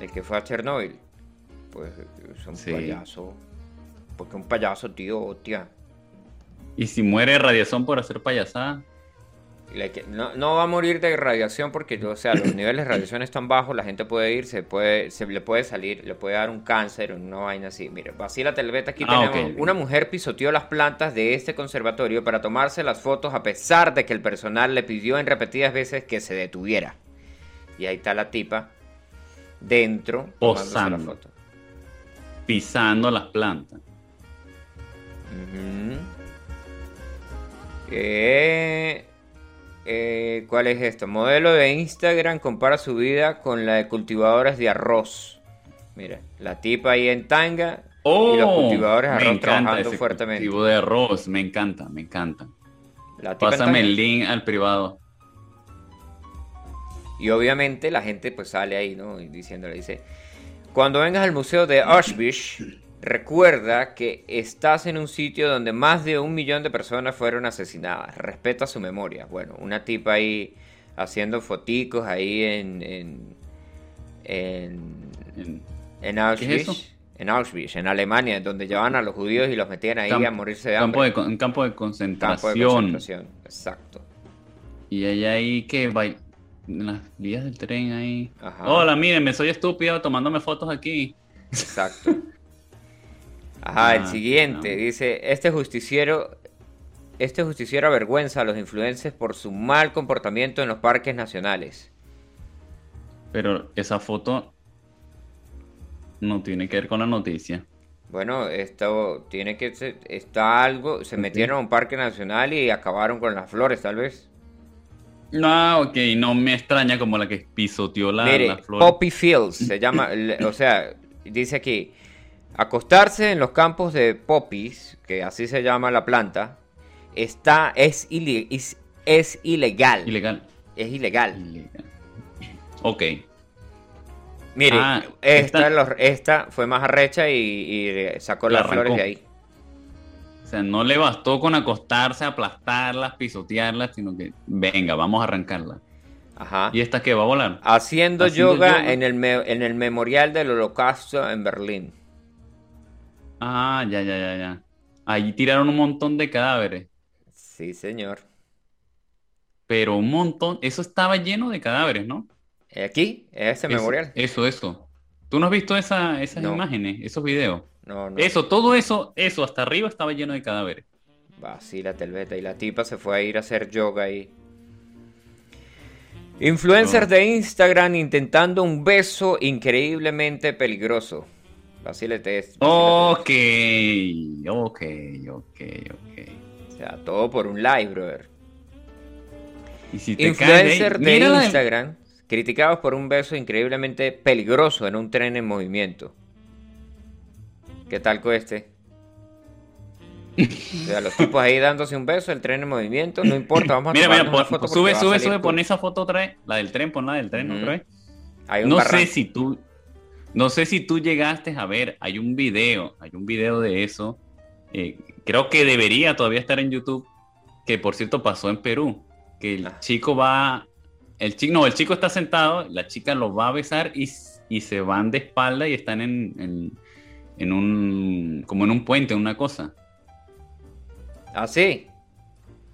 El que fue a Chernóbil. Pues es un Sí. payaso. Porque un payaso, tío, tía. Y si muere radiación por hacer payasada, No, no va a morir de radiación porque, o sea, los niveles de radiación están bajos, la gente puede ir, se puede, se le puede salir, le puede dar un cáncer, una vaina así. Mire, vacila televeta, aquí Ah, tenemos una mujer pisoteó las plantas de este conservatorio para tomarse las fotos a pesar de que el personal le pidió en repetidas veces que se detuviera. Y ahí está la tipa dentro tomándose la Posando. foto. pisando las plantas. Ujú. Eh, eh, ¿Cuál es esto? Modelo de Instagram compara su vida con la de cultivadoras de arroz. Mira, la tipa ahí en tanga y los cultivadores de Oh, arroz trabajando ese fuertemente. cultivo de arroz, me encanta, me encanta. La tipa Pásame el link al privado. Y obviamente la gente pues sale ahí, ¿no? Y diciéndole, dice, cuando vengas al museo de Auschwitz, recuerda que estás en un sitio donde más de un millón de personas fueron asesinadas. Respeta su memoria. Bueno, una tipa ahí haciendo foticos ahí en... en, en, En- en Auschwitz. En Auschwitz, en Alemania, donde llevaban a los judíos y los metían ahí Campo- a morirse de campo hambre. de, con- un campo de Campo de concentración. concentración, exacto. Y ella ahí que va en las vías del tren ahí. Ajá. Hola, mírenme, soy estúpido tomándome fotos aquí. Exacto. Ajá, el Ah, siguiente no. dice, este justiciero, este justiciero avergüenza a los influencers por su mal comportamiento en los parques nacionales. Pero esa foto no tiene que ver con la noticia. Bueno, esto tiene que ser, está algo, se metieron a un parque nacional y acabaron con las flores, tal vez. No, ok, no me extraña como la que pisoteó la, Mire, la flor. Poppy Fields se llama, o sea, dice aquí, acostarse en los campos de poppies, que así se llama la planta, está, es, es, es ilegal. Ilegal. Es ilegal. Ilegal. Ok. Mire, Ah, esta, esta- los- esta fue más arrecha y, y sacó La las flores de ahí. O sea, no le bastó con acostarse, aplastarlas, pisotearlas, sino que, venga, vamos a arrancarlas. Ajá. ¿Y esta que va a volar? Haciendo, Haciendo yoga, yoga. En, el me- en el memorial del holocausto en Berlín. Ah, ya, ya, ya, ya. Allí tiraron un montón de cadáveres, Sí, señor. pero un montón, eso estaba lleno de cadáveres, ¿no? Aquí, ese Eso, memorial. Eso, eso. ¿Tú no has visto esa- esas No. imágenes, esos videos? No, no. Eso, todo eso, eso, hasta arriba estaba lleno de cadáveres. Vacílate el beta. Y la tipa se fue a ir a hacer yoga ahí. Influencers No. de Instagram intentando un beso increíblemente peligroso. Vacílate esto. Ok, ok, ok, ok. O sea, todo por un live, brother. Y si te Influencer de Instagram criticados por un beso increíblemente peligroso en un tren en movimiento. ¿Qué tal con este? O sea, los tipos ahí dándose un beso, el tren en movimiento, no importa, vamos a Mira, mira, una foto sube, sube, sube, pon esa foto otra vez. La del tren, pon la del tren Ujú. otra vez. Hay un No barranco. sé si tú, no sé si tú llegaste a ver, hay un video, hay un video de eso. eh, creo que debería todavía estar en YouTube, que por cierto pasó en Perú, que el Ah. chico va, el chico, no, el chico está sentado, la chica lo va a besar y, y se van de espalda y están en, en, en un, como en un puente, una cosa. ¿Ah, sí?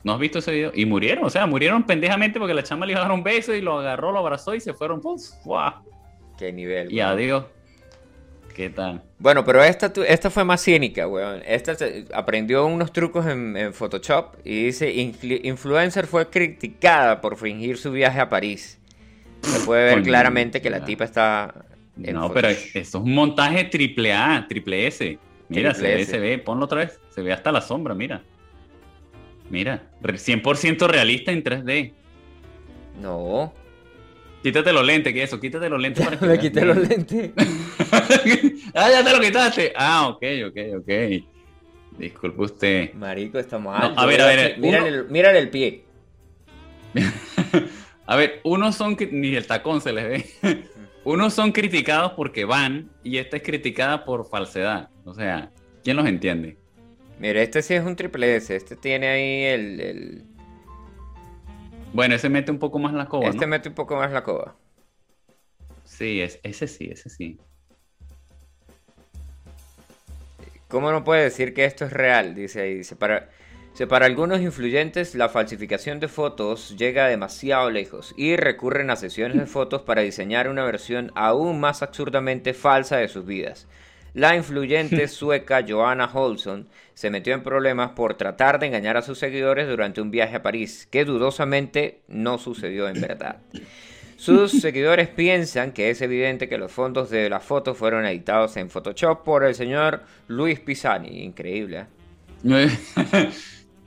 ¿No has visto ese video? Y murieron, o sea, murieron pendejamente porque la chama le iba a dar un beso y lo agarró, lo abrazó y se fueron. ¡puf! ¡Fua! Qué nivel. Y adiós. ¿Qué tal? Bueno, pero esta, esta fue más cínica, weón. Esta aprendió unos trucos en, en Photoshop y dice, "Influ- influencer fue criticada por fingir su viaje a París. Se puede ver claramente que la tipa está en No, pero eso es un montaje triple A, triple S. Mira, Triple se ve, S. se ve, ponlo otra vez. Se ve hasta la sombra, mira. Mira, re- 100% realista en 3D. No. Quítate los lentes, que eso, quítate los lentes para que Me quité los lentes. ah, ya te lo quitaste. Ah, ok, ok, ok. Disculpe usted. Marico, está mal. No, a ver, a ver, Mírale, uno- el- mírale el pie. A ver, unos son ni el tacón se les ve. unos son criticados porque van y esta es criticada por falsedad. O sea, ¿quién los entiende? Mira, este sí es un triple S. Este tiene ahí el... el- Bueno, ese mete un poco más la coba, Este ¿no? mete un poco más la coba. Sí, es, ese sí, ese sí. ¿Cómo no puede decir que esto es real? Dice ahí. Dice, para, dice, para algunos influyentes la falsificación de fotos llega demasiado lejos y recurren a sesiones de fotos para diseñar una versión aún más absurdamente falsa de sus vidas. La influyente sueca Joanna Holson se metió en problemas por tratar de engañar a sus seguidores durante un viaje a París, que dudosamente no sucedió en verdad. Sus seguidores piensan que es evidente que los fondos de la foto fueron editados en Photoshop por el señor Luis Pisani. Increíble. ¿eh?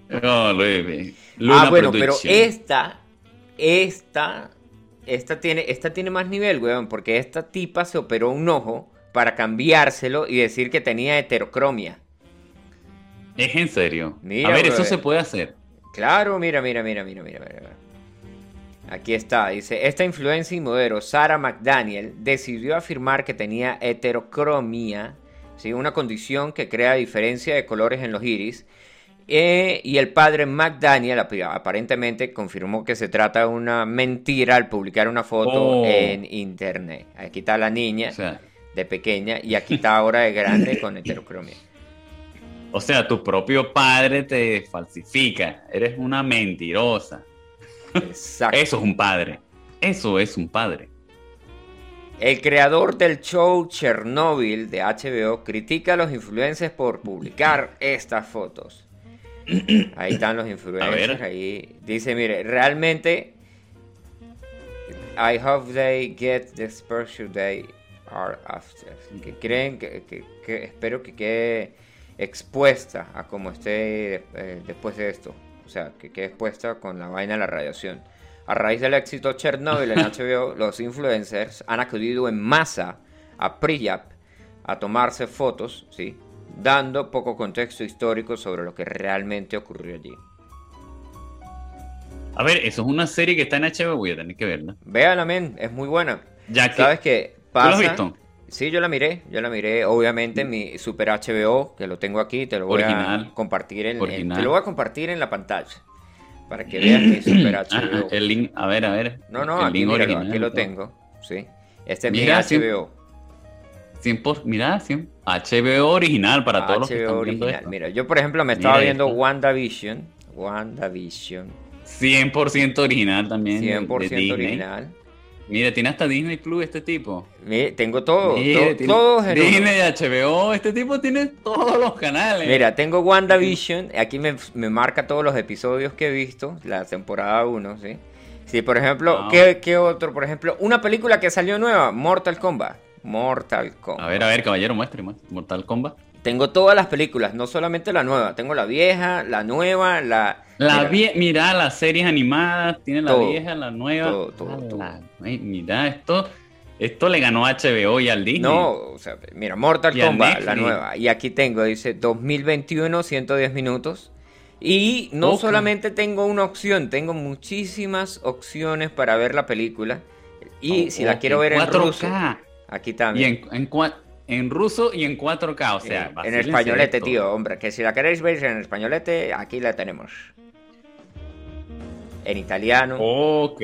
no, Luis. Luna ah, bueno, pero esta, esta, esta tiene, esta tiene más nivel, weón, porque esta tipa se operó un ojo para cambiárselo y decir que tenía heterocromia. Es en serio. Mira, a ver, eso se puede hacer. Claro, mira, mira, mira, mira, mira, mira. Aquí está, dice, esta influencia y modelo, Sarah McDaniel, decidió afirmar que tenía heterocromía, ¿sí? una condición que crea diferencia de colores en los iris, eh, y el padre McDaniel ap- aparentemente confirmó que se trata de una mentira al publicar una foto Oh. en internet. Aquí está la niña O sea, de pequeña y aquí está ahora de grande con heterocromia. o sea, tu propio padre te falsifica. Eres una mentirosa. Exacto. Eso es un padre. Eso es un padre. El creador del show Chernobyl de HBO critica a los influencers por publicar estas fotos. Ahí están los influencers. Ahí dice, mire, realmente I hope they get the exposure they are after. Que creen que, que- que espero que quede expuesta a como esté eh, después de esto. O sea, que quede expuesta con la vaina de la radiación. A raíz del éxito Chernobyl en HBO, los influencers han acudido en masa a Priyap a tomarse fotos, ¿sí? dando poco contexto histórico sobre lo que realmente ocurrió allí. A ver, eso es una serie que está en HBO, voy a tener que verla. Véanla, men, es muy buena. Ya que, ¿Sabes qué? ¿Tú lo has Pasa... visto? Sí, yo la miré, yo la miré, obviamente en mi Super HBO, que lo tengo aquí, te lo voy Original. a compartir en, en- te lo voy a compartir en la pantalla para que veas mi Super Ah, HBO. el link, a ver, a ver. No, no, el aquí, link míralo, original, aquí lo tengo, sí. Este es Mira, mi. HBO. 100 por, mira, 100 HBO original para todos los que HBO están viendo original. esto. Mira, yo por ejemplo me estaba Mira viendo esto. WandaVision, WandaVision, 100% original también. de- de 100% Disney. original. Mira, tiene hasta Disney Plus este tipo. Mi- Tengo todo, tiene uno. Disney, HBO, este tipo tiene todos los canales. Mira, tengo WandaVision, aquí me, me marca todos los episodios que he visto, la temporada 1, ¿sí? Sí, por ejemplo, Ah. ¿qué, qué otro? Por ejemplo, una película que salió nueva, Mortal Kombat. Mortal Kombat. A ver, a ver, caballero, muestre, muestre. Mortal Kombat. Tengo todas las películas, no solamente la nueva, tengo la vieja, la nueva, la... La mira, vie- mira las series animadas, tiene la Todo, vieja, la nueva. todo, todo, la- mira esto. Esto le ganó HBO y al Disney. No, o sea, mira, Mortal Y Kombat, la nueva. Y aquí tengo, dice 2021, 110 minutos. Y no solamente tengo una opción, tengo muchísimas opciones para ver la película. Y Oh, si la quiero ver en 4K. ruso, aquí Y también. en, en, cua- en ruso y en 4K, o sea, en españolete, esto. tío, hombre, que si la queréis ver en españolete, aquí la tenemos. En italiano. Ok,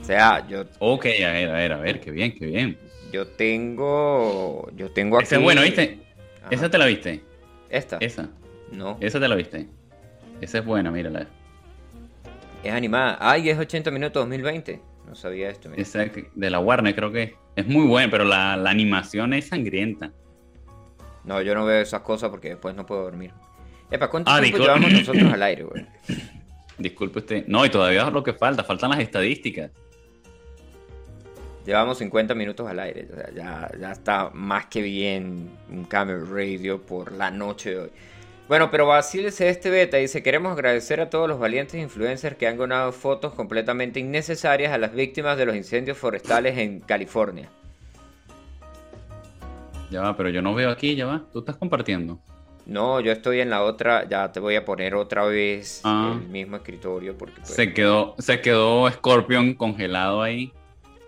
O sea, yo, ok, a ver, a ver, a ver, qué bien, qué bien. yo tengo. Yo tengo aquí. Esa es buena, ¿viste? Ajá. Esa te la viste, Esta. esa, No. esa te la viste. Esa es buena, mírala. Es animada. Ay, es 80 minutos 2020. No sabía esto. mira. Esa de la Warner creo que es. Muy buena, pero la, la animación es sangrienta. No, yo no veo esas cosas porque después no puedo dormir. Epa, ¿cuánto Ah, tiempo llevamos nosotros al aire, güey? Disculpe usted. No, y todavía es lo que falta, faltan las estadísticas. Llevamos 50 minutos al aire. O sea, ya, ya está más que bien un Camel Radio por la noche de hoy. Bueno, pero vacílese este beta. Dice, queremos agradecer a todos los valientes influencers que han donado fotos completamente innecesarias a las víctimas de los incendios forestales en California. Ya va, pero yo no veo aquí, ya va. Tú estás compartiendo. No, yo estoy en la otra, ya te voy a poner otra vez Ah. el mismo escritorio porque... pues, Se quedó, se quedó Scorpion congelado ahí.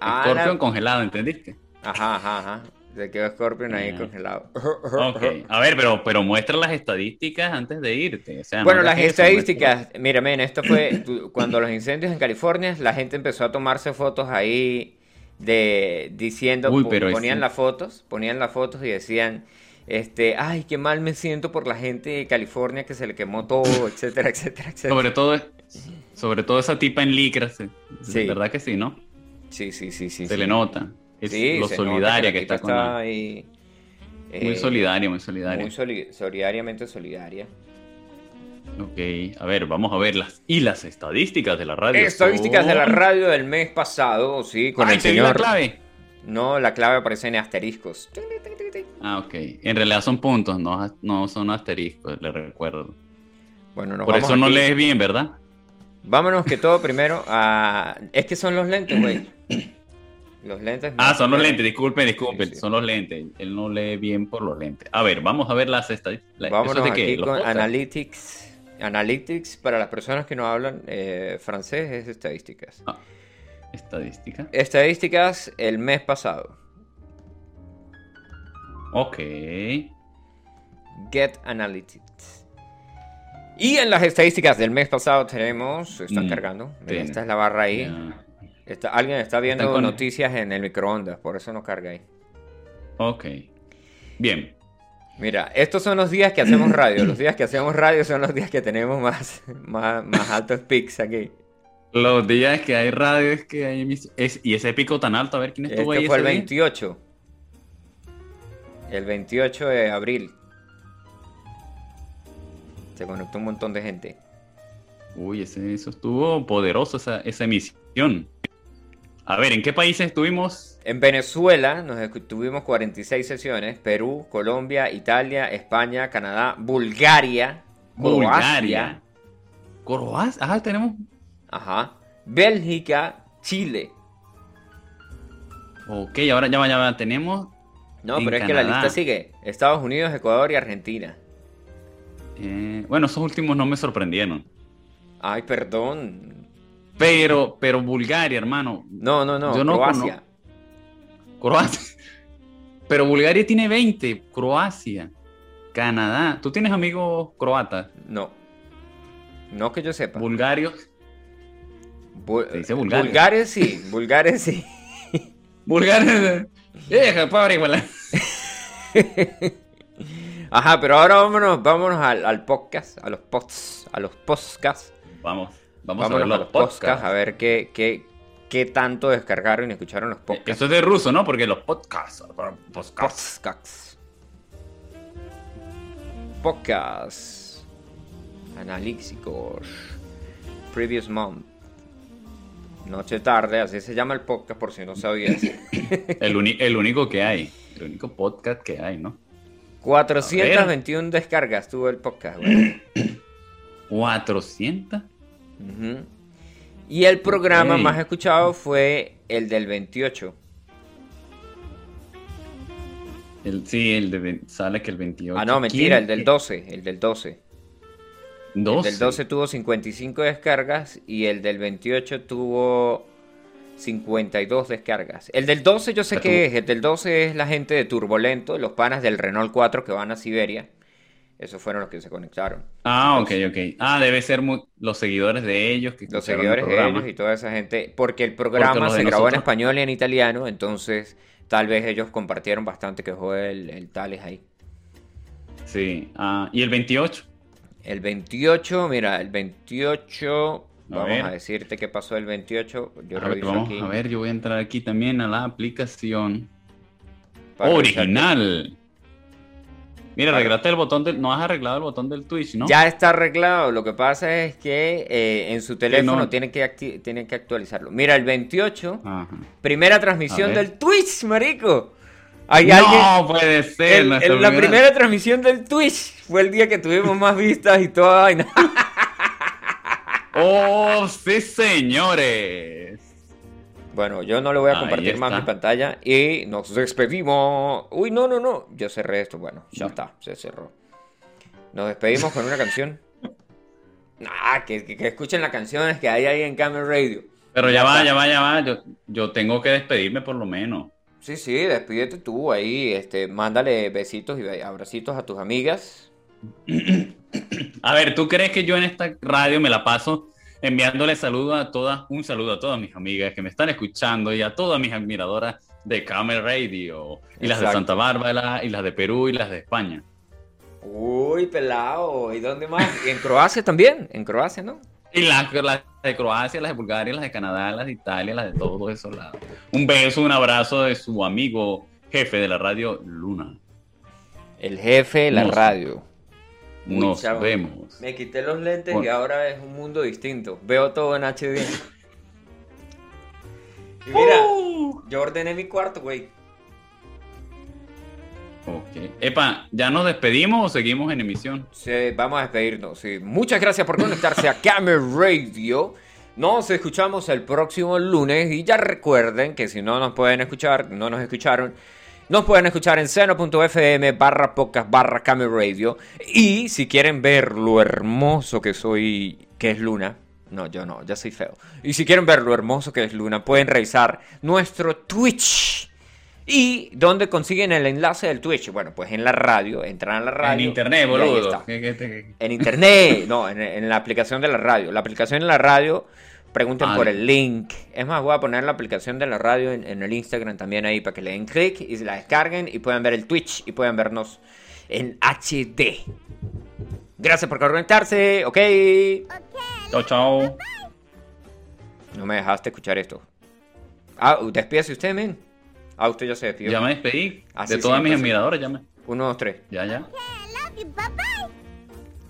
Ah, Scorpion la- congelado, ¿entendiste? Ajá, ajá, ajá. Se quedó Scorpion ahí Ah. congelado. Ok. A ver, pero, pero muestra las estadísticas antes de irte. O sea, no Bueno, las eso, estadísticas, mira, men, esto fue tu- cuando los incendios en California, la gente empezó a tomarse fotos ahí de diciendo, Uy, pero ponían ese- las fotos, ponían las fotos y decían, este, ay, qué mal me siento por la gente de California que se le quemó todo, etcétera, etcétera, etcétera. Sobre todo, sobre todo esa tipa en licra, sí. Sí. ¿verdad que sí, no? Sí, sí, sí, sí. Se sí. le nota. Es Sí, lo solidaria que, está con la- ahí, Muy eh, solidaria, muy solidaria. Muy soli- solidariamente solidaria. Ok, a ver, vamos a ver las y las estadísticas de la radio. Estadísticas de la radio del mes pasado, sí, con Ay, el di la señor. clave. No, la clave aparece en asteriscos. Ah, ok. En realidad son puntos, no, no son asteriscos, le recuerdo. Bueno, nos Por vamos eso no aquí. lees bien, ¿verdad? Vámonos que todo primero a... Es que son los lentes, güey. Los lentes... Ah, son los lentes, disculpen, disculpen, Sí, sí. son los lentes. Él no lee bien por los lentes. A ver, vamos a ver las estadísticas. Vámonos ¿Eso de qué? aquí ¿Los con? Analytics. Analytics, para las personas que no hablan eh, francés, es estadísticas. Ah, estadística. Estadísticas el mes pasado. Ok. Get Analytics. Y en las estadísticas del mes pasado tenemos... Están Mm, cargando. Mira, esta es la barra ahí. Ya. Está- alguien está viendo noticias en el microondas, por eso no carga ahí. Ok. Bien. Mira, estos son los días que hacemos radio. Los días que hacemos radio son los días que tenemos más, más, más altos pics aquí. Los días que hay radio es que hay emis- es, y ese pico tan alto, a ver quién estuvo Este ahí fue el ese día? 28. El 28 de abril. Se conectó un montón de gente. Uy, ese, eso estuvo poderoso esa, esa emisión. A ver, ¿en qué países estuvimos? En Venezuela nos tuvimos 46 sesiones. Perú, Colombia, Italia, España, Canadá, Bulgaria, Bulgaria. Croacia. Ah, tenemos. ajá, Bélgica, Chile. Ok, ahora ya ya. Tenemos. No, pero es que la lista sigue. Estados Unidos, Ecuador y Argentina. eh, bueno, esos últimos no me sorprendieron. Ay, perdón. Pero, pero Bulgaria, hermano. No, no, no. Yo no Croacia. Croacia. Pero Bulgaria tiene 20. Croacia. Canadá. ¿Tú tienes amigos croatas? No. No que yo sepa. Bulgarios. Bu- dice Bulgaria. Bulgaria sí, Bulgaria sí. Bulgaria. Eh, pobre igual. Ajá, pero ahora vámonos, vámonos al, al podcast, a los posts, a los podcasts. Vamos, vamos Vámonos a ver los podcasts, podcasts. a ver qué, qué, qué tanto descargaron y escucharon los podcasts. Eso es de ruso, ¿no? Porque los podcasts. podcasts. Podcasts. Podcasts. Analíticos. Previous month. Noche tarde, así se llama el podcast por si no sabías. El, el único que hay. El único podcast que hay, ¿no? 421 descargas tuvo el podcast, güey. 400. Ujú. Y el programa Ok. más escuchado fue el del 28. El, sí, el de sale que el 28. Ah, no, mentira, ¿Quién? el del 12, el del 12. El 12. del 12 tuvo 55 descargas y el del 28 tuvo 52 descargas. El del 12 yo sé qué es, el del 12 es la gente de Turbulento, los panas del Renault 4 que van a Siberia. Esos fueron los que se conectaron. Ah, ok, ok. Ah, debe ser muy- los seguidores de ellos que Los seguidores el de ellos y toda esa gente, porque el programa se grabó en español y en italiano, entonces tal vez ellos compartieron bastante que fue el, el Tales ahí. Sí. Ah, ¿y el 28? El 28, mira, el 28, vamos ver. a decirte qué pasó el 28. Yo A ver, vamos aquí. a ver, yo voy a entrar aquí también a la aplicación revisar. Mira, arreglaste el botón del... No has arreglado el botón del Twitch, ¿no? Ya está arreglado. Lo que pasa es que eh, en su teléfono no. tiene, que acti- tiene que actualizarlo. Mira, el 28, Ajá. primera transmisión del Twitch, marico. Hay no alguien. puede ser. el- el- la primera transmisión del Twitch fue el día que tuvimos más vistas y toda vaina. Oh, sí, señores. Bueno, yo no le voy a Ahí compartir más mi pantalla y nos despedimos. Uy, no, no, no. Yo cerré esto. Bueno, ya está, se cerró. Nos despedimos con una canción. Ah, que, que- que escuchen las canciones que hay ahí en Camel Radio. Pero ya va, ya va, ya va. Yo, yo tengo que despedirme por lo menos. Sí, sí, despídete tú ahí, este, mándale besitos y abracitos a tus amigas. A ver, ¿tú crees que yo en esta radio me la paso enviándole saludos a todas, un saludo a todas mis amigas que me están escuchando y a todas mis admiradoras de Camel Radio y las de. Santa Bárbara y las de Perú y las de España? Uy, pelado, ¿y dónde más? Y en Croacia también, en Croacia, ¿no? Y las, las de Croacia, las de Bulgaria, las de Canadá, las de Italia, las de todos esos lados. Un beso, un abrazo de su amigo jefe de la radio, Luna. El jefe de la radio. Uy, Nos chavo, vemos. Me quité los lentes Bueno. y ahora es un mundo distinto. Veo todo en HD. Y mira, yo ordené mi cuarto, güey. Ok. Epa, ¿ya nos despedimos o seguimos en emisión? Sí, vamos a despedirnos. sí. Muchas gracias por conectarse a Camel Radio. Nos escuchamos el próximo lunes y ya recuerden que si no nos pueden escuchar, no nos escucharon, nos pueden escuchar en seno.fm barra podcast barra Camel Radio. Y si quieren ver lo hermoso que soy, que es Luna, no, yo no, ya soy feo. Y si quieren ver lo hermoso que es Luna, pueden revisar nuestro Twitch. ¿Y dónde consiguen el enlace del Twitch? Bueno, pues en la radio, entran a la radio. en internet, boludo. está. ¿Qué- qué te- En internet, no, en, en la aplicación de la radio. La aplicación de la radio, pregunten por el link. Es más, voy a poner la aplicación de la radio en, en el Instagram también ahí para que le den clic y se la descarguen y puedan ver el Twitch y puedan vernos en HD. Gracias por conectarse, ok. Chao, chao. No me dejaste escuchar esto. Ah, despídase usted, men. Ah, usted ya se despidió. Ya me despedí Ah, de todas mis admiradoras. Ya, me... Uno, dos, tres. ya, ya. Love you, bye.